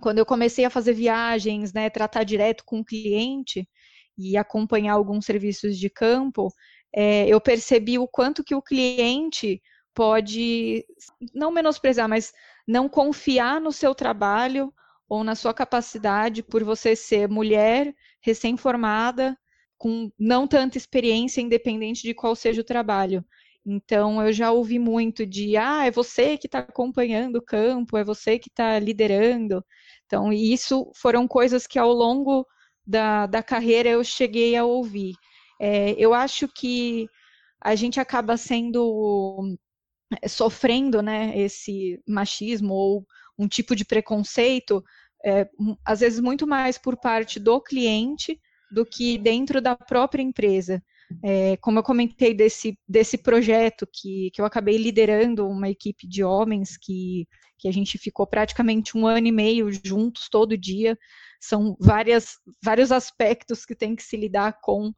quando eu comecei a fazer viagens, né, tratar direto com o cliente e acompanhar alguns serviços de campo, é, eu percebi o quanto que o cliente pode não menosprezar, mas não confiar no seu trabalho ou na sua capacidade por você ser mulher, recém-formada, com não tanta experiência, independente de qual seja o trabalho. Então, eu já ouvi muito de, ah, é você que está acompanhando o campo, é você que está liderando. Então, isso foram coisas que ao longo da, da carreira eu cheguei a ouvir. É, eu acho que a gente acaba sendo, eh, sofrendo, né, esse machismo ou um tipo de preconceito, é, às vezes muito mais por parte do cliente do que dentro da própria empresa. É, como eu comentei desse, desse projeto que, que eu acabei liderando uma equipe de homens que, que a gente ficou praticamente um ano e meio juntos todo dia. São várias, vários aspectos que tem que se lidar com,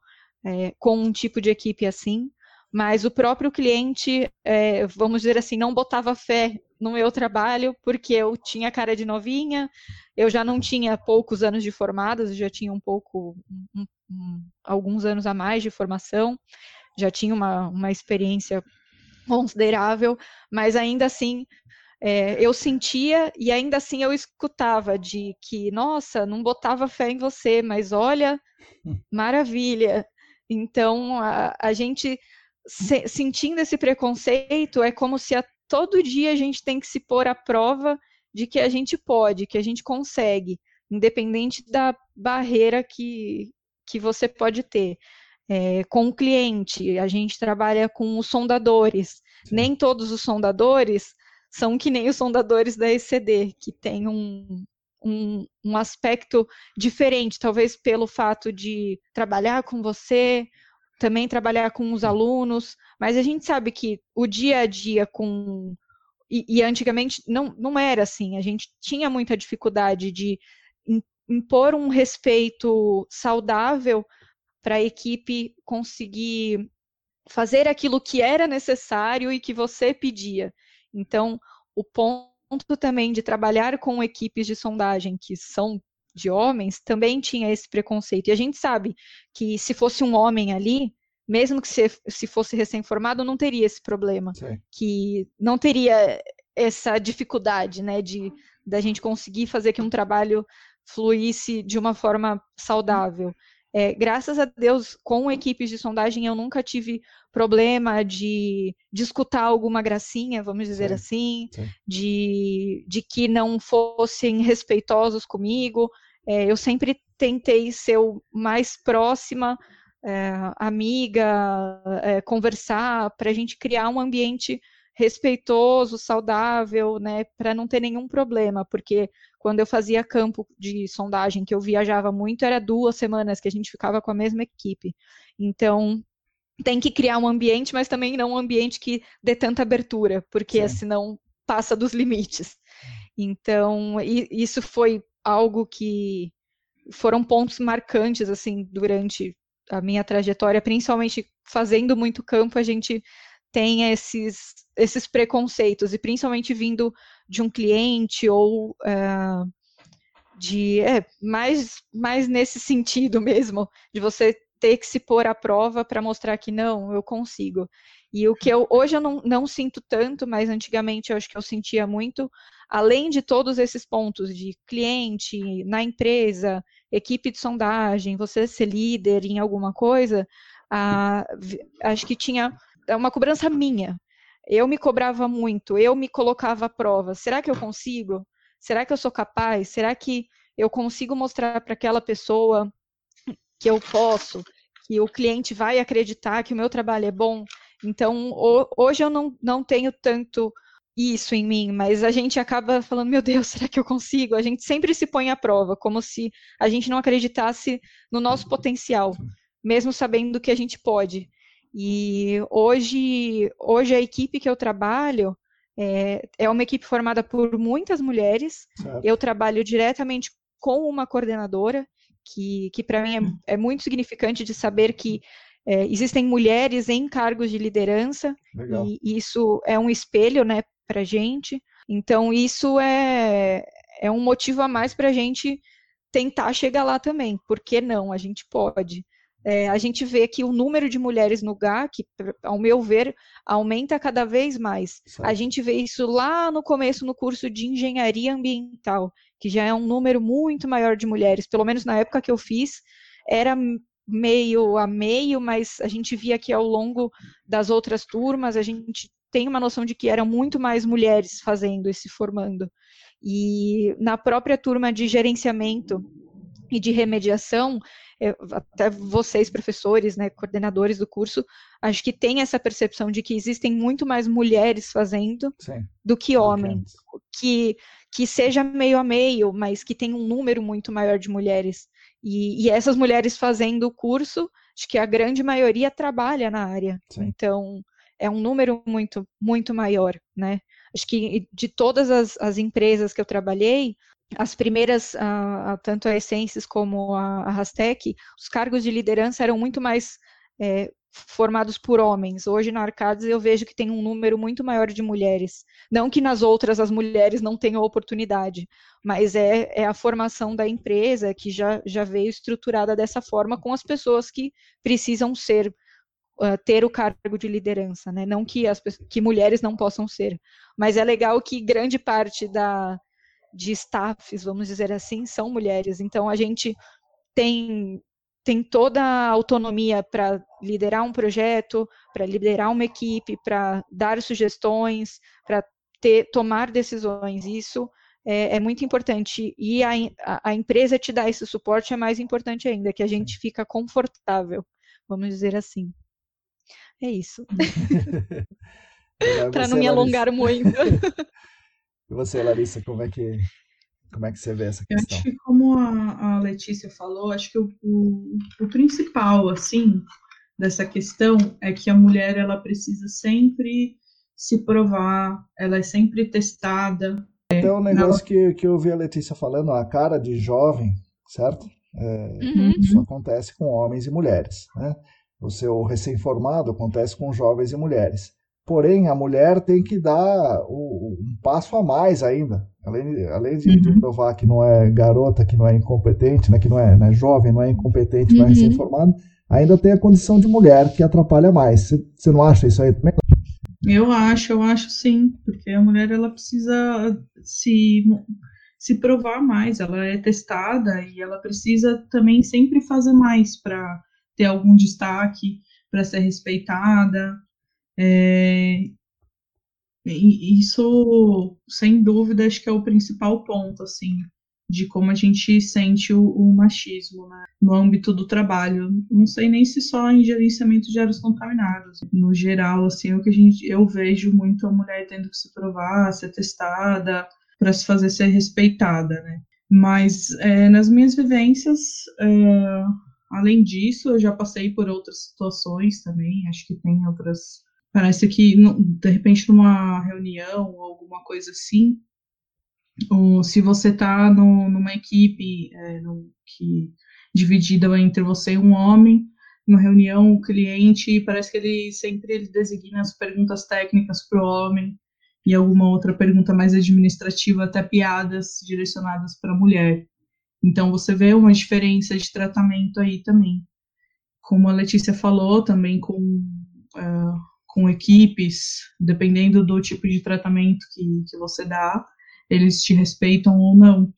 é, com um tipo de equipe assim. Mas o próprio cliente, é, vamos dizer assim, não botava fé no meu trabalho, porque eu tinha cara de novinha, eu já não tinha poucos anos de formadas, já tinha um pouco, um, um, alguns anos a mais de formação, já tinha uma, uma experiência considerável, mas ainda assim é, eu sentia e ainda assim eu escutava de que, nossa, não botava fé em você, mas olha, maravilha. Então a, a gente se, sentindo esse preconceito é como se a todo dia a gente tem que se pôr à prova de que a gente pode, que a gente consegue, independente da barreira que, que você pode ter. É, com o cliente, a gente trabalha com os sondadores. Sim. Nem todos os sondadores são que nem os sondadores da ECD, que tem um, um, um aspecto diferente, talvez pelo fato de trabalhar com você, também trabalhar com os alunos, mas a gente sabe que o dia a dia com. E, e, antigamente não, não era assim, a gente tinha muita dificuldade de impor um respeito saudável para a equipe conseguir fazer aquilo que era necessário e que você pedia. Então, o ponto também de trabalhar com equipes de sondagem que são de homens também tinha esse preconceito. E a gente sabe que se fosse um homem ali, mesmo que se, se fosse recém-formado, não teria esse problema. Sim. Que não teria essa dificuldade, né, de da gente conseguir fazer que um trabalho fluísse de uma forma saudável. É, graças a Deus, com equipes de sondagem, eu nunca tive problema de, de escutar alguma gracinha, vamos dizer sim, assim, sim. De, de que não fossem respeitosos comigo. É, eu sempre tentei ser o mais próxima, é, amiga, é, conversar, para a gente criar um ambiente respeitoso, saudável, né, para não ter nenhum problema, porque quando eu fazia campo de sondagem, que eu viajava muito, era duas semanas que a gente ficava com a mesma equipe. Então, tem que criar um ambiente, mas também não um ambiente que dê tanta abertura, porque Sim. senão passa dos limites. Então, isso foi algo que foram pontos marcantes assim durante a minha trajetória, principalmente fazendo muito campo, a gente tem esses, esses preconceitos, e principalmente vindo de um cliente ou uh, de é, mais, mais nesse sentido mesmo, de você ter que se pôr à prova para mostrar que não, eu consigo. E o que eu hoje eu não, não sinto tanto, mas antigamente eu acho que eu sentia muito, além de todos esses pontos de cliente, na empresa, equipe de sondagem, você ser líder em alguma coisa, ah, acho que tinha é uma cobrança minha. Eu me cobrava muito, eu me colocava à prova. Será que eu consigo? Será que eu sou capaz? Será que eu consigo mostrar para aquela pessoa que eu posso, que o cliente vai acreditar que o meu trabalho é bom? Então, hoje eu não, não tenho tanto isso em mim, mas a gente acaba falando, meu Deus, será que eu consigo? A gente sempre se põe à prova, como se a gente não acreditasse no nosso potencial, mesmo sabendo que a gente pode. E hoje, hoje a equipe que eu trabalho é, é uma equipe formada por muitas mulheres. Certo. Eu trabalho diretamente com uma coordenadora, que, que para mim é, é, muito significante de saber que é, existem mulheres em cargos de liderança, Legal. e isso é um espelho né, para a gente. Então, isso é, é um motivo a mais para a gente tentar chegar lá também. Por que não? A gente pode é, a gente vê que o número de mulheres no GAC, ao meu ver, aumenta cada vez mais. Certo. A gente vê isso lá no começo no curso de engenharia ambiental, que já é um número muito maior de mulheres, pelo menos na época que eu fiz, era meio a meio, mas a gente via que ao longo das outras turmas, a gente tem uma noção de que eram muito mais mulheres fazendo e se formando. E na própria turma de gerenciamento e de remediação, eu, até vocês, professores, né, coordenadores do curso, acho que tem essa percepção de que existem muito mais mulheres fazendo Sim. do que homens. Que, que seja meio a meio, mas que tem um número muito maior de mulheres. E, e essas mulheres fazendo o curso, acho que a grande maioria trabalha na área. Sim. Então, é um número muito, muito maior, né? Acho que de todas as, as empresas que eu trabalhei, as primeiras, uh, tanto a Essências como a, a Rastec, os cargos de liderança eram muito mais é, formados por homens. Hoje na Arcades eu vejo que tem um número muito maior de mulheres. Não que nas outras as mulheres não tenham oportunidade, mas é, é a formação da empresa que já, já veio estruturada dessa forma com as pessoas que precisam ser Uh, ter o cargo de liderança, né? Não que as que mulheres não possam ser, mas é legal que grande parte da de staffs, vamos dizer assim, são mulheres. Então a gente tem tem toda a autonomia para liderar um projeto, para liderar uma equipe, para dar sugestões, para tomar decisões. Isso é, é muito importante. E a, a, empresa te dá esse suporte é mais importante ainda, que a gente fica confortável, vamos dizer assim. É isso. para não me alongar muito. e você, Larissa, como é que como é que você vê essa questão? Eu acho que, como a, a Letícia falou, acho que o, o, o, principal, assim, dessa questão é que a mulher, ela precisa sempre se provar, ela é sempre testada. Tem um negócio que, que eu ouvi a Letícia falando, a cara de jovem, certo? É, uhum. Isso acontece com homens e mulheres, né? O seu recém-formado acontece com jovens e mulheres. Porém, a mulher tem que dar o, um passo a mais ainda. Além, além de, uhum. de, provar que não é garota, que não é incompetente, né, que não é, não é jovem, não é incompetente, uhum. não é uhum. recém-formado, ainda tem a condição de mulher, que atrapalha mais. Você não acha isso aí também? Eu acho, eu acho sim, porque a mulher ela precisa se, se provar mais, ela é testada e ela precisa também sempre fazer mais para ter algum destaque, para ser respeitada. É, isso, sem dúvida, acho que é o principal ponto, assim, de como a gente sente o, o machismo né, no âmbito do trabalho. Não sei nem se só em gerenciamento de áreas contaminadas. No geral, assim, o que a gente, eu vejo muito a mulher tendo que se provar, ser testada, para se fazer ser respeitada, né? Mas é, nas minhas vivências, é, além disso, eu já passei por outras situações também. Acho que tem outras Parece que, de repente, numa reunião ou alguma coisa assim, ou se você está numa equipe é, no, que dividida entre você e um homem, numa reunião, o cliente, parece que ele sempre ele designa as perguntas técnicas para o homem e alguma outra pergunta mais administrativa, até piadas direcionadas para a mulher. Então você vê uma diferença de tratamento aí também. Como a Letícia falou, também com uh, com equipes, dependendo do tipo de tratamento que, que você dá, eles te respeitam ou não.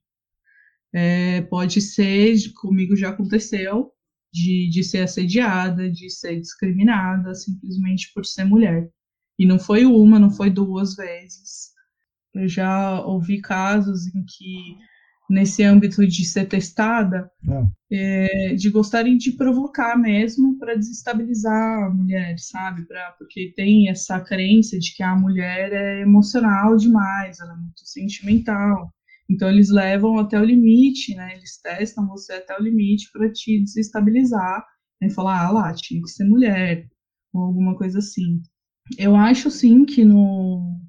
É, pode ser, comigo já aconteceu, de, de ser assediada, de ser discriminada, simplesmente por ser mulher. E não foi uma, não foi duas vezes. Eu já ouvi casos em que nesse âmbito de ser testada, é, de gostarem de provocar mesmo para desestabilizar a mulher, sabe? Pra, porque tem essa crença de que a mulher é emocional demais, ela é muito sentimental. Então eles levam até o limite, né? Eles testam você até o limite para te desestabilizar e né? falar, ah lá, tinha que ser mulher, ou alguma coisa assim. Eu acho sim que no,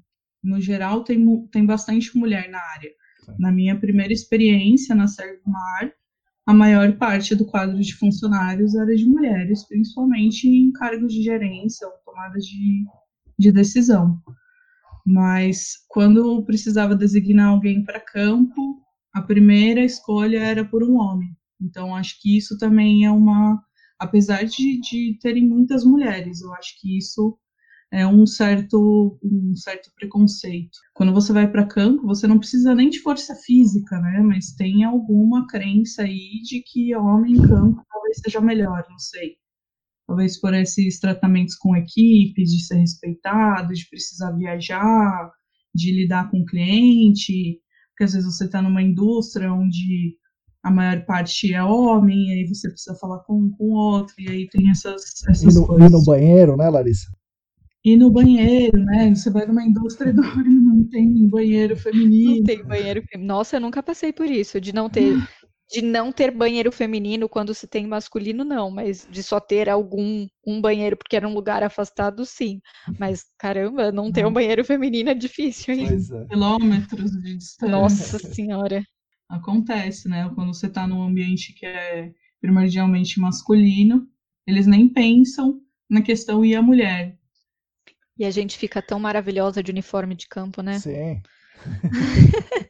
no geral tem, tem bastante mulher na área na minha primeira experiência na Servmar, a maior parte do quadro de funcionários era de mulheres, principalmente em cargos de gerência ou tomada de, de decisão. Mas quando precisava designar alguém para campo, a primeira escolha era por um homem. Então, acho que isso também é uma. Apesar de, de terem muitas mulheres, eu acho que isso é um certo, um certo preconceito. Quando você vai para campo, você não precisa nem de força física, né? Mas tem alguma crença aí de que homem em campo talvez seja melhor, não sei. Talvez por esses tratamentos com equipes, de ser respeitado, de precisar viajar, de lidar com o cliente, porque às vezes você está numa indústria onde a maior parte é homem, e aí você precisa falar com com outro, e aí tem essas, essas e no, coisas. E no banheiro, né, Larissa? Ir no banheiro, né? Você vai numa indústria enorme, não tem banheiro feminino. Não tem banheiro feminino. Nossa, eu nunca passei por isso, de não ter, de não ter banheiro feminino quando se tem masculino, não, mas de só ter algum um banheiro porque era um lugar afastado, sim. Mas caramba, não ter um banheiro feminino é difícil, hein? É. Quilômetros de distância. Nossa senhora. Acontece, né? Quando você está num ambiente que é primordialmente masculino, eles nem pensam na questão e a mulher. E a gente fica tão maravilhosa de uniforme de campo, né? Sim.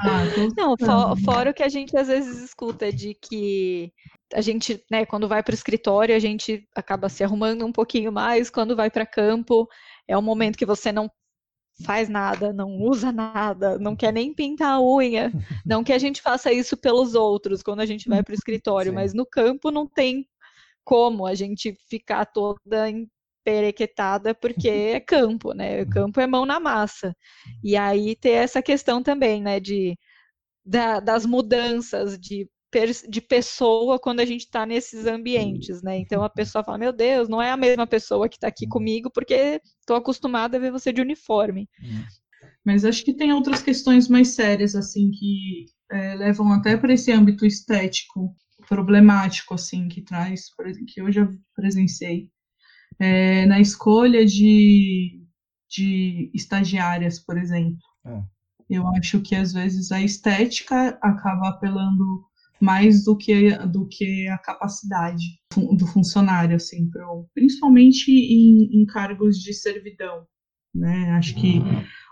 Ah, Não, tô- fo- fora o que a gente às vezes escuta de que a gente, né, quando vai para o escritório, a gente acaba se arrumando um pouquinho mais, quando vai para campo, é um momento que você não faz nada, não usa nada, não quer nem pintar a unha. Não que a gente faça isso pelos outros quando a gente vai para o escritório, Sim. mas no campo não tem como a gente ficar toda emperequetada, porque é campo, né? O campo é mão na massa. E aí ter essa questão também, né, de, da- das mudanças de, de pessoa quando a gente está nesses ambientes, né? Então a pessoa fala, meu Deus, não é a mesma pessoa que está aqui comigo, porque estou acostumada a ver você de uniforme. Mas acho que tem outras questões mais sérias, assim, que é, levam até para esse âmbito estético problemático, assim, que traz, que eu já presenciei. É, na escolha de, de estagiárias, por exemplo. É. Eu acho que às vezes a estética acaba apelando mais do que, do que a capacidade do funcionário, assim, pro, principalmente em, em cargos de servidão. Né? Acho que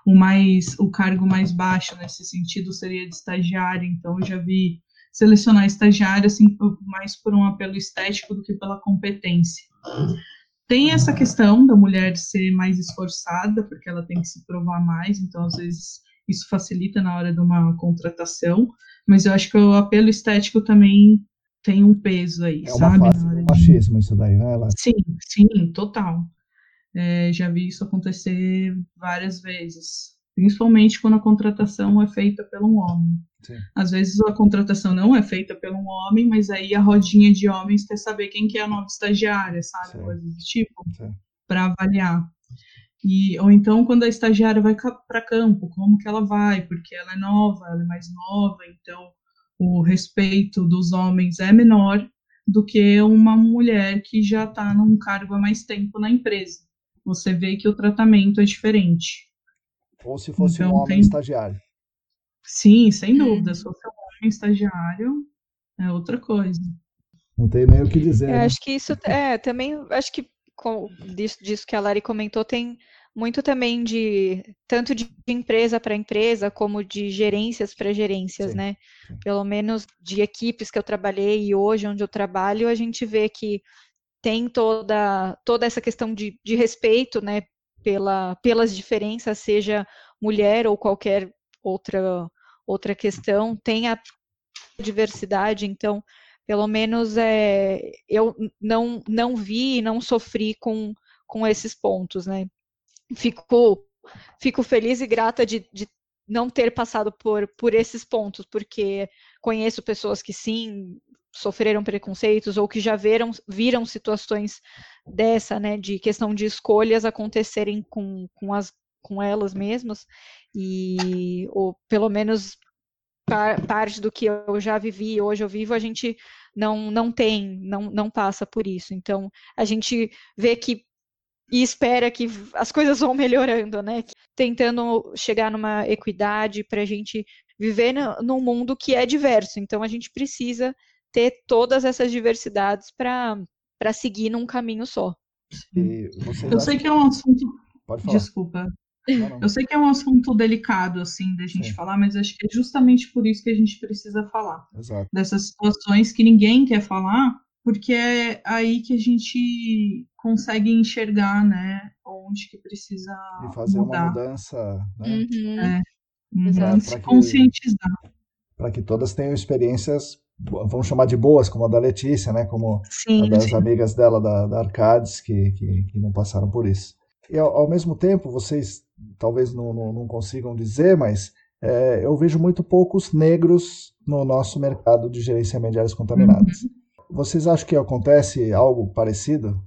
o mais o cargo mais baixo nesse sentido seria de estagiário, então eu já vi selecionar estagiário assim mais por um apelo estético do que pela competência. Tem essa questão da mulher ser mais esforçada, porque ela tem que se provar mais, então às vezes isso facilita na hora de uma contratação, mas eu acho que o apelo estético também tem um peso aí, É uma sabe? hora do de- machismo isso daí, né? Ela... Sim, sim, total. É, já vi isso acontecer várias vezes, principalmente quando a contratação é feita por um homem. Sim. Às vezes a contratação não é feita por um homem, mas aí a rodinha de homens quer saber quem que é a nova estagiária, sabe? Sim. Coisas do tipo, para avaliar. E, ou então quando a estagiária vai para campo, como que ela vai? Porque ela é nova, ela é mais nova, então o respeito dos homens é menor do que uma mulher que já está num cargo há mais tempo na empresa. Você vê que o tratamento é diferente. Ou se fosse um Então, homem tem- estagiário. Sim, sem Uhum. dúvida. Se você é um homem estagiário, é outra coisa. Não tem nem o que dizer. Eu né? acho que isso é também acho que com, disso, disso que a Lari comentou tem muito também de tanto de empresa para empresa como de gerências para gerências, Sim, né? Pelo menos de equipes que eu trabalhei e hoje onde eu trabalho a gente vê que tem toda toda essa questão de, de respeito, né? Pela, pelas diferenças, seja mulher ou qualquer outra outra questão, tem a diversidade, então pelo menos é, eu não, não vi e não sofri com, com esses pontos, né? Fico, fico feliz e grata de, de não ter passado por, por esses pontos, porque conheço pessoas que sim sofreram preconceitos ou que já viram, viram situações dessa, né, de questão de escolhas acontecerem com, com, as, com elas mesmas, e ou pelo menos par, parte do que eu já vivi, hoje eu vivo, a gente não, não tem, não, não passa por isso. Então, a gente vê que e espera que as coisas vão melhorando, né? Tentando chegar numa equidade para a gente viver no, num mundo que é diverso. Então, a gente precisa ter todas essas diversidades para seguir num caminho só. Eu sei que é um assunto. Pode falar. Desculpa. Eu sei que é um assunto delicado, assim, da gente Sim. falar, mas acho que é justamente por isso que a gente precisa falar. Exato. Dessas situações que ninguém quer falar, porque é aí que a gente consegue enxergar, né, onde que precisa E fazer uma mudar. mudança, né? Uhum. É. Exato. Se Pra que- conscientizar. Para que todas tenham experiências, vamos chamar de boas, como a da Letícia, né? Como a Sim, das sim. amigas dela da, da Arcades, que, que, que não passaram por isso. E ao, ao mesmo tempo, vocês talvez não, não, não consigam dizer, mas é, eu vejo muito poucos negros no nosso mercado de gerenciamento de áreas contaminadas. Uhum. Vocês acham que acontece algo parecido?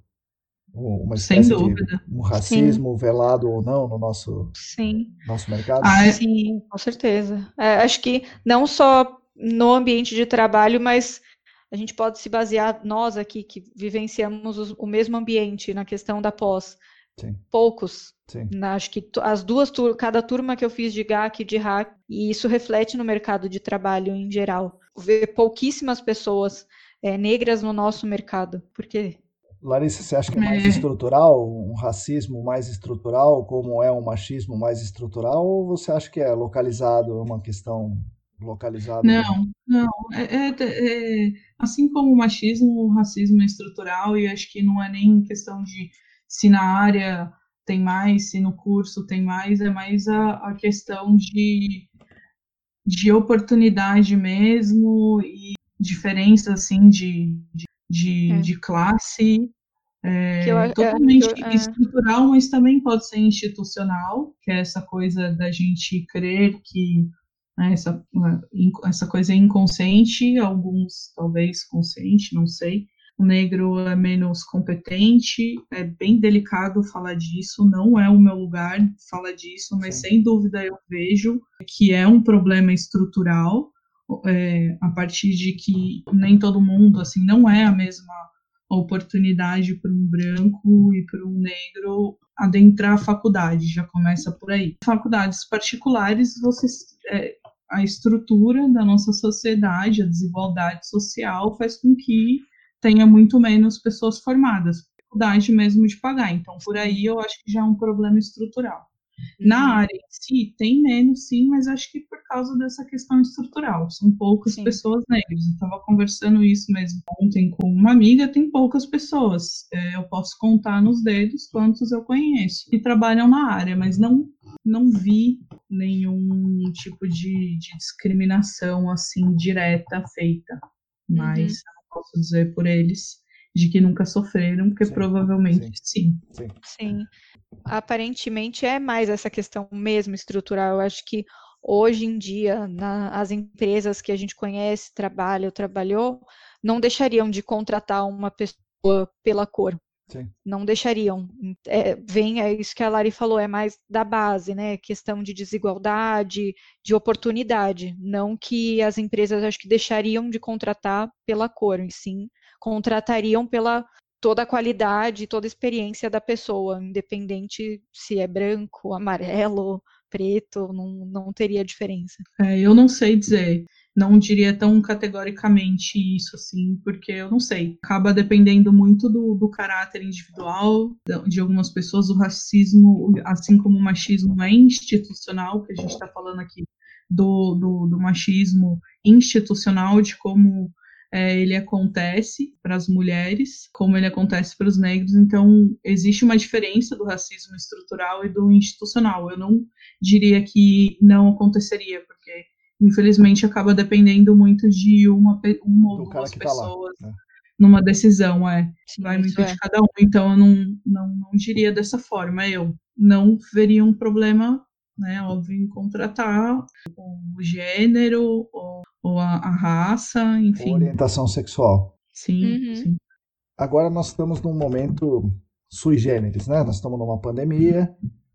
Um- Uma Sem espécie de dúvida. um racismo velado ou não no nosso, sim. nosso mercado? Ah, é- Sim, com certeza. É, acho que não só no ambiente de trabalho, mas a gente pode se basear, nós aqui que vivenciamos os- o mesmo ambiente na questão da pós, Sim, poucos. sim. Na- acho que as duas cada turma que eu fiz de GAC e de RAC, e isso reflete no mercado de trabalho em geral. Ver pouquíssimas pessoas é, negras no nosso mercado, porque Larissa, você acha que é mais é. estrutural, um racismo mais estrutural, como é um machismo mais estrutural, ou você acha que é localizado, é uma questão localizada? Não, não. É, é, é, assim como o machismo, o racismo é estrutural, e acho que não é nem questão de se na área tem mais, se no curso tem mais, é mais a, a questão de, de oportunidade mesmo e diferença assim de, de, de, é. de classe é, eu, é, totalmente eu, é. estrutural, mas também pode ser institucional, que é essa coisa da gente crer que né, essa, essa coisa é inconsciente, alguns talvez consciente, não sei, o negro é menos competente, é bem delicado falar disso, não é o meu lugar falar disso, mas Sim. sem dúvida eu vejo que é um problema estrutural, é, a partir de que nem todo mundo, assim, não é a mesma oportunidade para um branco e para um negro adentrar a faculdade, já começa por aí. Faculdades particulares, você, é, a estrutura da nossa sociedade, a desigualdade social faz com que tenha muito menos pessoas formadas, dificuldade mesmo de pagar. Então, por aí eu acho que já é um problema estrutural. Na uhum. área em si, tem menos, sim, mas acho que por causa dessa questão estrutural. São poucas sim. pessoas negras. Eu estava conversando isso mesmo ontem com uma amiga, tem poucas pessoas. É, eu posso contar nos dedos quantos eu conheço que trabalham na área, mas não, não vi nenhum tipo de, de discriminação assim direta feita. Mas uhum posso dizer por eles, de que nunca sofreram, porque sim, provavelmente sim. sim. Sim. Aparentemente é mais essa questão mesmo estrutural. Eu acho que hoje em dia, na, as empresas que a gente conhece, trabalha ou trabalhou, não deixariam de contratar uma pessoa pela cor. Sim. Não deixariam. É, vem, é isso que a Lari falou, é mais da base, né? Questão de desigualdade, de oportunidade. Não que as empresas acho que deixariam de contratar pela cor, e sim contratariam pela toda a qualidade, toda a experiência da pessoa, independente se é branco, amarelo, preto, não, não teria diferença. É, eu não sei dizer não diria tão categoricamente isso, assim, porque eu não sei. Acaba dependendo muito do, do caráter individual de algumas pessoas. O racismo, assim como o machismo, é institucional, que a gente está falando aqui do, do, do, machismo institucional, de como é, ele acontece para as mulheres, como ele acontece para os negros. Então, existe uma diferença do racismo estrutural e do institucional. Eu não diria que não aconteceria, porque infelizmente acaba dependendo muito de uma, uma ou duas tá pessoas tá lá, né? numa decisão, é. Sim, Vai muito é. de cada um. Então eu não, não, não diria dessa forma. Eu não veria um problema, né, óbvio, em contratar o gênero ou, ou a, a, raça, enfim. orientação sexual. Sim, uhum. sim. Agora nós estamos num momento sui generis, né? Nós estamos numa pandemia,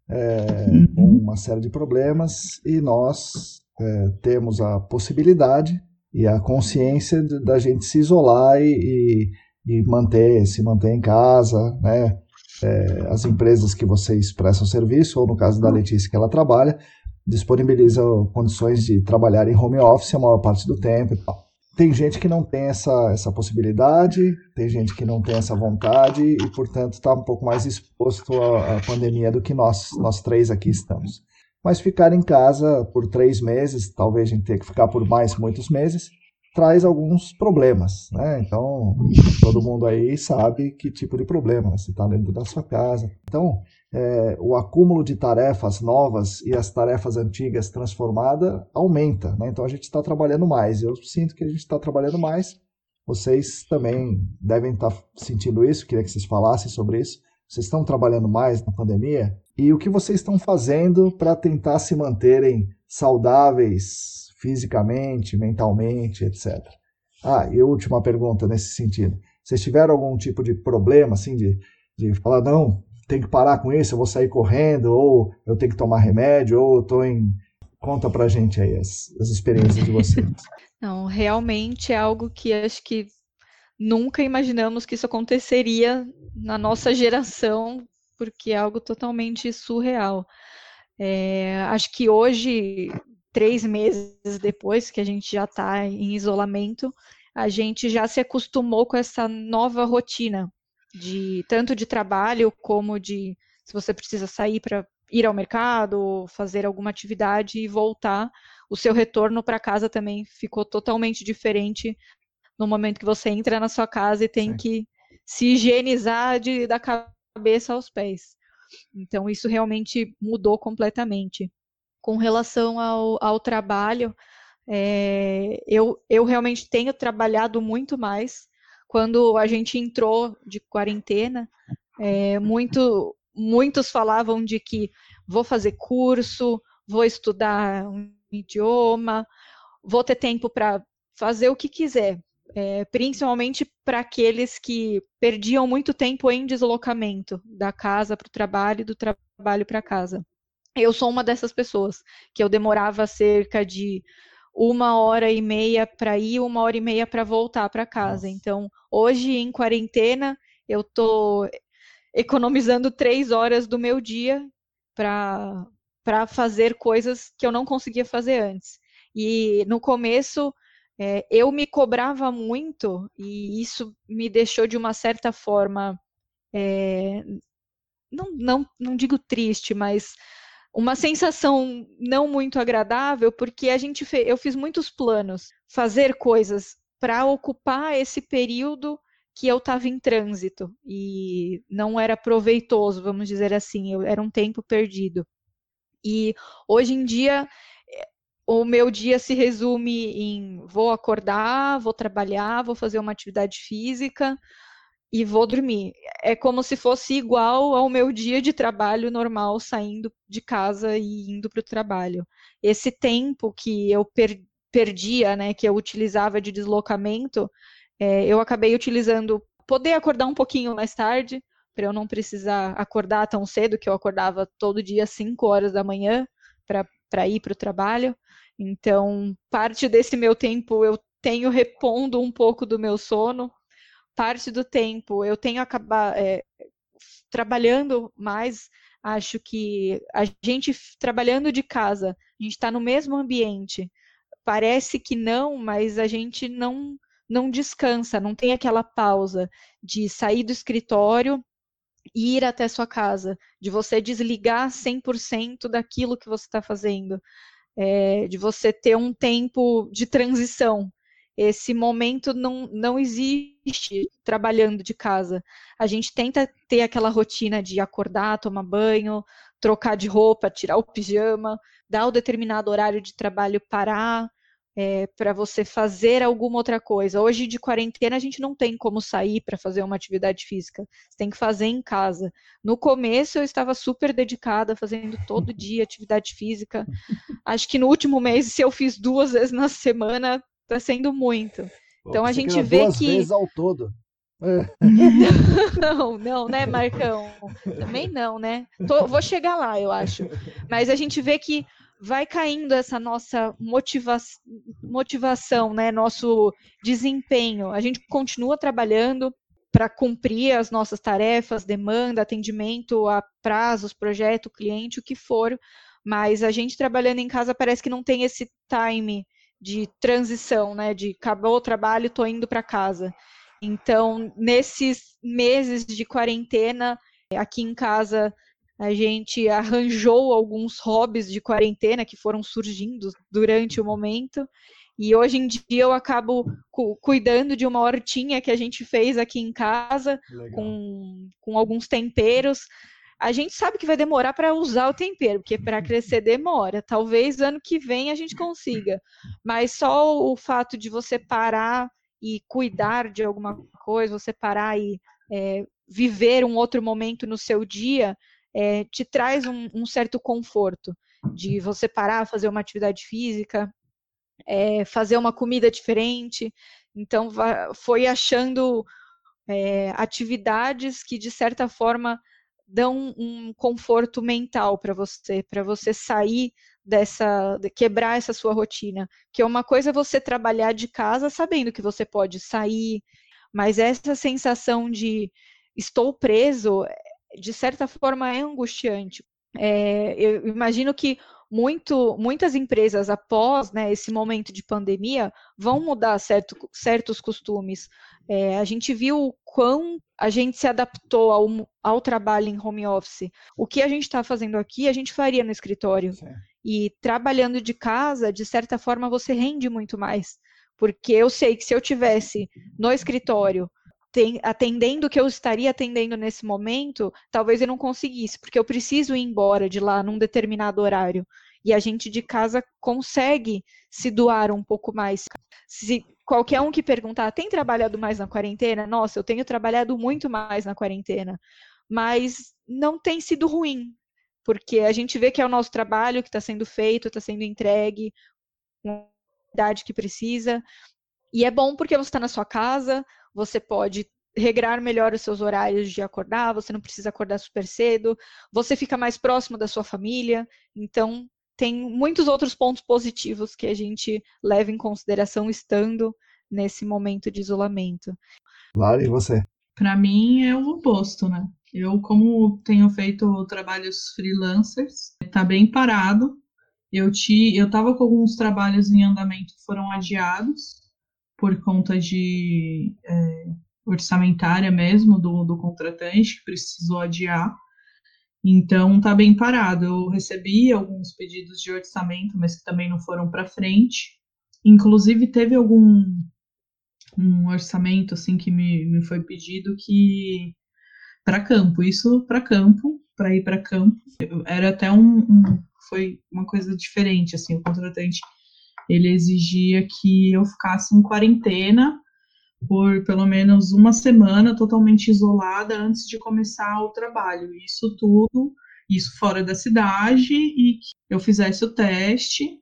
é, uhum. uma série de problemas, e nós é, temos a possibilidade e a consciência da gente se isolar e, e, e, manter, se manter em casa, né? É, as empresas que vocês prestam serviço, ou no caso da Letícia que ela trabalha, disponibilizam condições de trabalhar em home office a maior parte do tempo e tal. Tem gente que não tem essa, essa possibilidade, tem gente que não tem essa vontade e, portanto, está um pouco mais exposto à, à pandemia do que nós, nós três aqui estamos mas ficar em casa por três meses, talvez a gente tenha que ficar por mais muitos meses, traz alguns problemas, né? Então, todo mundo aí sabe que tipo de problema, você está dentro da sua casa. Então, é, o acúmulo de tarefas novas e as tarefas antigas transformadas aumenta, né? Então, a gente está trabalhando mais. Eu sinto que a gente está trabalhando mais. Vocês também devem estar tá sentindo isso, queria que vocês falassem sobre isso. Vocês estão trabalhando mais na pandemia? E o que vocês estão fazendo para tentar se manterem saudáveis fisicamente, mentalmente, etc. Ah, e última pergunta nesse sentido. Vocês tiveram algum tipo de problema, assim, de, de falar, não, tem que parar com isso, eu vou sair correndo, ou eu tenho que tomar remédio, ou eu estou em. Conta pra gente aí as, as experiências de vocês. Não, realmente é algo que acho que nunca imaginamos que isso aconteceria na nossa geração, porque é algo totalmente surreal. É, acho que hoje, três meses depois que a gente já está em isolamento, a gente já se acostumou com essa nova rotina. de tanto de trabalho como de se você precisa sair para ir ao mercado, fazer alguma atividade e voltar, o seu retorno para casa também ficou totalmente diferente no momento que você entra na sua casa e tem Sim. que se higienizar de, da cabeça aos pés. Então, isso realmente mudou completamente. Com relação ao, ao trabalho, é, eu, eu realmente tenho trabalhado muito mais. Quando a gente entrou de quarentena, é, muito, muitos falavam de que vou fazer curso, vou estudar um idioma, vou ter tempo para fazer o que quiser é, principalmente para aqueles que perdiam muito tempo em deslocamento da casa para o trabalho e do trabalho para casa. Eu sou uma dessas pessoas que eu demorava cerca de uma hora e meia para ir, uma hora e meia para voltar para casa. Então, hoje em quarentena, eu estou economizando três horas do meu dia para fazer coisas que eu não conseguia fazer antes. E no começo é, eu me cobrava muito e isso me deixou de uma certa forma, é, não, não, não digo triste, mas uma sensação não muito agradável, porque a gente fez, eu fiz muitos planos, fazer coisas para ocupar esse período que eu estava em trânsito e não era proveitoso, vamos dizer assim, eu, era um tempo perdido. E hoje em dia o meu dia se resume em vou acordar, vou trabalhar, vou fazer uma atividade física e vou dormir. É como se fosse igual ao meu dia de trabalho normal, saindo de casa e indo para o trabalho. Esse tempo que eu per perdia, né, que eu utilizava de deslocamento, é, eu acabei utilizando poder acordar um pouquinho mais tarde, para eu não precisar acordar tão cedo, que eu acordava todo dia às 5 horas da manhã para ir para o trabalho. Então, parte desse meu tempo eu tenho repondo um pouco do meu sono, parte do tempo eu tenho acabar é, trabalhando mais. Acho que a gente trabalhando de casa, a gente está no mesmo ambiente. Parece que não, mas a gente não não descansa, não tem aquela pausa de sair do escritório e ir até sua casa, de você desligar 100% daquilo que você está fazendo é, de você ter um tempo de transição. Esse momento não, não existe trabalhando de casa. A gente tenta ter aquela rotina de acordar, tomar banho, trocar de roupa, tirar o pijama, dar o determinado horário de trabalho, parar, é, para você fazer alguma outra coisa. Hoje, de quarentena, a gente não tem como sair para fazer uma atividade física. Você tem que fazer em casa. No começo, eu estava super dedicada, fazendo todo dia atividade física. Acho que no último mês, se eu fiz duas vezes na semana, está sendo muito. Então, a gente vê duas que. Vezes ao todo. Não, não, né, Marcão? Também não, né? Tô, vou chegar lá, eu acho. Mas a gente vê que vai caindo essa nossa motiva motivação, né, nosso desempenho. A gente continua trabalhando para cumprir as nossas tarefas, demanda, atendimento a prazos, projeto, cliente, o que for, mas a gente trabalhando em casa parece que não tem esse time de transição, né, de acabou o trabalho, estou indo para casa. Então, nesses meses de quarentena, aqui em casa a gente arranjou alguns hobbies de quarentena que foram surgindo durante o momento. E hoje em dia eu acabo cu cuidando de uma hortinha que a gente fez aqui em casa, com, com alguns temperos. A gente sabe que vai demorar para usar o tempero, porque para crescer demora. Talvez ano que vem a gente consiga. Mas só o fato de você parar e cuidar de alguma coisa, você parar e é, viver um outro momento no seu dia, é, te traz um, um, certo conforto de você parar, fazer uma atividade física, é, fazer uma comida diferente. Então, foi achando é, atividades que, de certa forma, dão um conforto mental para você, para você sair dessa, de quebrar essa sua rotina. Que é uma coisa é você trabalhar de casa sabendo que você pode sair, mas essa sensação de estou preso de certa forma, é angustiante. É, eu imagino que muito, muitas empresas, após né, esse momento de pandemia, vão mudar certo, certos costumes. É, a gente viu quão a gente se adaptou ao, ao trabalho em home office. O que a gente está fazendo aqui, a gente faria no escritório. Sim. E trabalhando de casa, de certa forma, você rende muito mais. Porque eu sei que se eu tivesse no escritório atendendo o que eu estaria atendendo nesse momento, talvez eu não conseguisse, porque eu preciso ir embora de lá num determinado horário. E a gente de casa consegue se doar um pouco mais. Se qualquer um que perguntar, tem trabalhado mais na quarentena? Nossa, eu tenho trabalhado muito mais na quarentena. Mas não tem sido ruim, porque a gente vê que é o nosso trabalho que está sendo feito, está sendo entregue, com a idade que precisa. E é bom porque você está na sua casa, você pode regrar melhor os seus horários de acordar, você não precisa acordar super cedo, você fica mais próximo da sua família, então tem muitos outros pontos positivos que a gente leva em consideração estando nesse momento de isolamento. Lara, e você? Para mim é o oposto, né? Eu, como tenho feito trabalhos freelancers, tá bem parado. Eu te, eu tava com alguns trabalhos em andamento que foram adiados por conta de é, orçamentária mesmo do, do contratante, que precisou adiar. Então tá bem parado. Eu recebi alguns pedidos de orçamento, mas que também não foram para frente. Inclusive teve algum um orçamento assim que me, me foi pedido que para campo, isso para campo, para ir para campo. Era até um, um, foi uma coisa diferente assim, o contratante ele exigia que eu ficasse em quarentena por pelo menos uma semana totalmente isolada antes de começar o trabalho. Isso tudo, isso fora da cidade e que eu fizesse o teste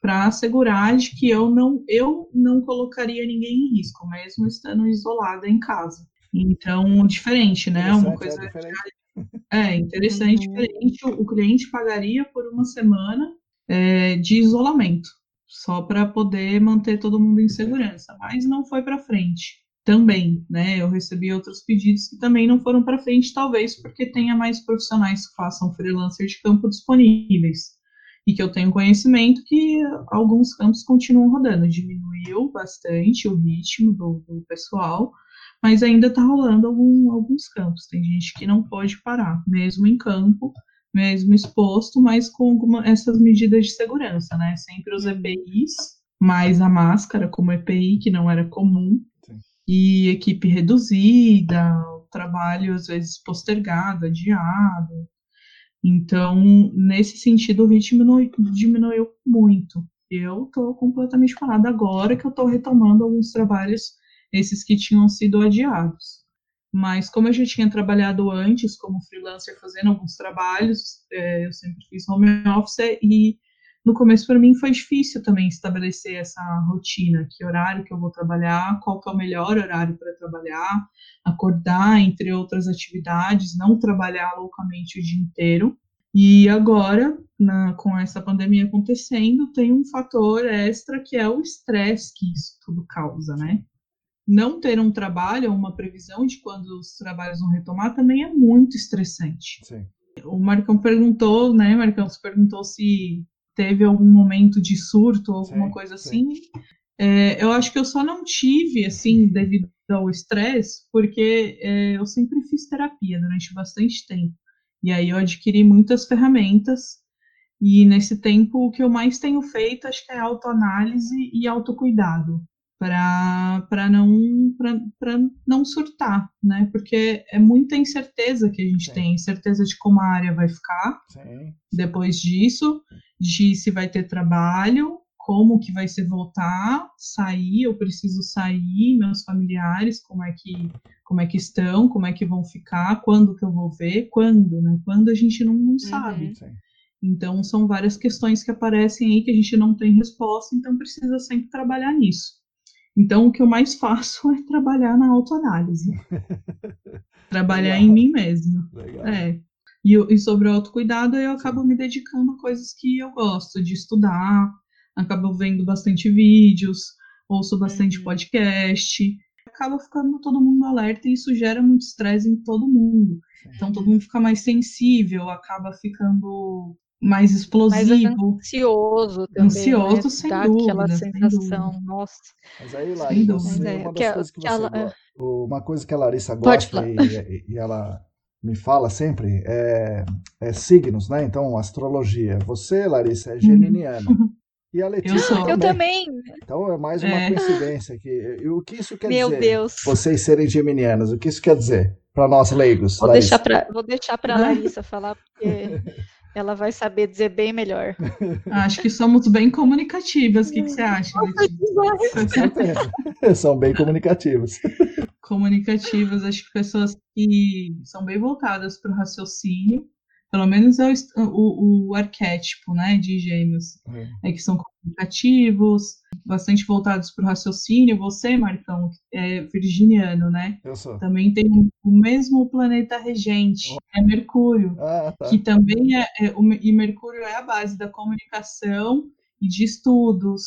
para assegurar de que eu não eu não colocaria ninguém em risco, mesmo estando isolada em casa. Então, diferente, né? Uma coisa é, diferente. é interessante, uhum. diferente. O cliente pagaria por uma semana é, de isolamento só para poder manter todo mundo em segurança, mas não foi para frente. Também, né? Eu recebi outros pedidos que também não foram para frente, talvez porque tenha mais profissionais que façam freelancer de campo disponíveis. E que eu tenho conhecimento que alguns campos continuam rodando. Diminuiu bastante o ritmo do, do pessoal, mas ainda está rolando algum, alguns campos. Tem gente que não pode parar, mesmo em campo, mesmo exposto, mas com alguma, essas medidas de segurança, né? Sempre os EPIs, mais a máscara como EPI, que não era comum, Sim. e equipe reduzida, trabalho às vezes postergado, adiado. Então, nesse sentido, o ritmo diminuiu, diminuiu muito. Eu estou completamente parada agora que eu estou retomando alguns trabalhos, esses que tinham sido adiados. Mas como eu já tinha trabalhado antes como freelancer fazendo alguns trabalhos, é, eu sempre fiz home office e no começo para mim foi difícil também estabelecer essa rotina, que horário que eu vou trabalhar, qual que é o melhor horário para trabalhar, acordar entre outras atividades, não trabalhar loucamente o dia inteiro. E agora, na, com essa pandemia acontecendo, tem um fator extra que é o estresse que isso tudo causa, né? Não ter um trabalho, uma previsão de quando os trabalhos vão retomar, também é muito estressante. Sim. O Marcão perguntou, né, Marcão, você perguntou se teve algum momento de surto ou alguma sim, coisa assim. É, eu acho que eu só não tive, assim, devido ao estresse, porque é, eu sempre fiz terapia durante bastante tempo. E aí eu adquiri muitas ferramentas. E nesse tempo, o que eu mais tenho feito, acho que é autoanálise e autocuidado para não para não surtar, né? Porque é muita incerteza que a gente Sim. tem, incerteza de como a área vai ficar Sim. depois disso, de se vai ter trabalho, como que vai ser voltar, sair, eu preciso sair, meus familiares, como é que como é que estão, como é que vão ficar, quando que eu vou ver, quando, né? Quando a gente não, não sabe. Uhum. Então são várias questões que aparecem aí que a gente não tem resposta, então precisa sempre trabalhar nisso. Então, o que eu mais faço é trabalhar na autoanálise. trabalhar Legal. em mim mesma. Legal. É. E, e sobre o autocuidado, eu acabo me dedicando a coisas que eu gosto de estudar, acabo vendo bastante vídeos, ouço bastante uhum. podcast, acaba ficando todo mundo alerta e isso gera muito estresse em todo mundo. Então todo mundo fica mais sensível, acaba ficando mais explosivo. Mais ansioso também. Ansioso, né? sem Dá dúvida. aquela sem sensação, dúvida. nossa. Mas aí, Sem Larissa, dúvida. é, uma que das a- coisas que que você ela- gosta, uma coisa que a Larissa gosta e, e ela me fala sempre é, é signos, né? Então, astrologia. Você, Larissa, é geminiana. E a Letícia. Eu também. Então é mais uma É. coincidência aqui. E o que isso quer Meu dizer? Deus. Vocês serem geminianas, o que isso quer dizer para nós leigos? Vou Larissa? deixar para vou deixar para Larissa falar porque ela vai saber dizer bem melhor. Acho que somos bem comunicativas. O que, que você acha, Letícia? Com certeza. São bem comunicativos. Comunicativas, acho que pessoas que são bem voltadas para o raciocínio, pelo menos é o, o, o arquétipo né, de gêmeos, é que são comunicativos, bastante voltados para o raciocínio. Você, Marcão, é virginiano, né? Eu sou. Também tem o mesmo planeta regente, é Mercúrio. Ah, tá. que também é, é- e Mercúrio é a base da comunicação e de estudos,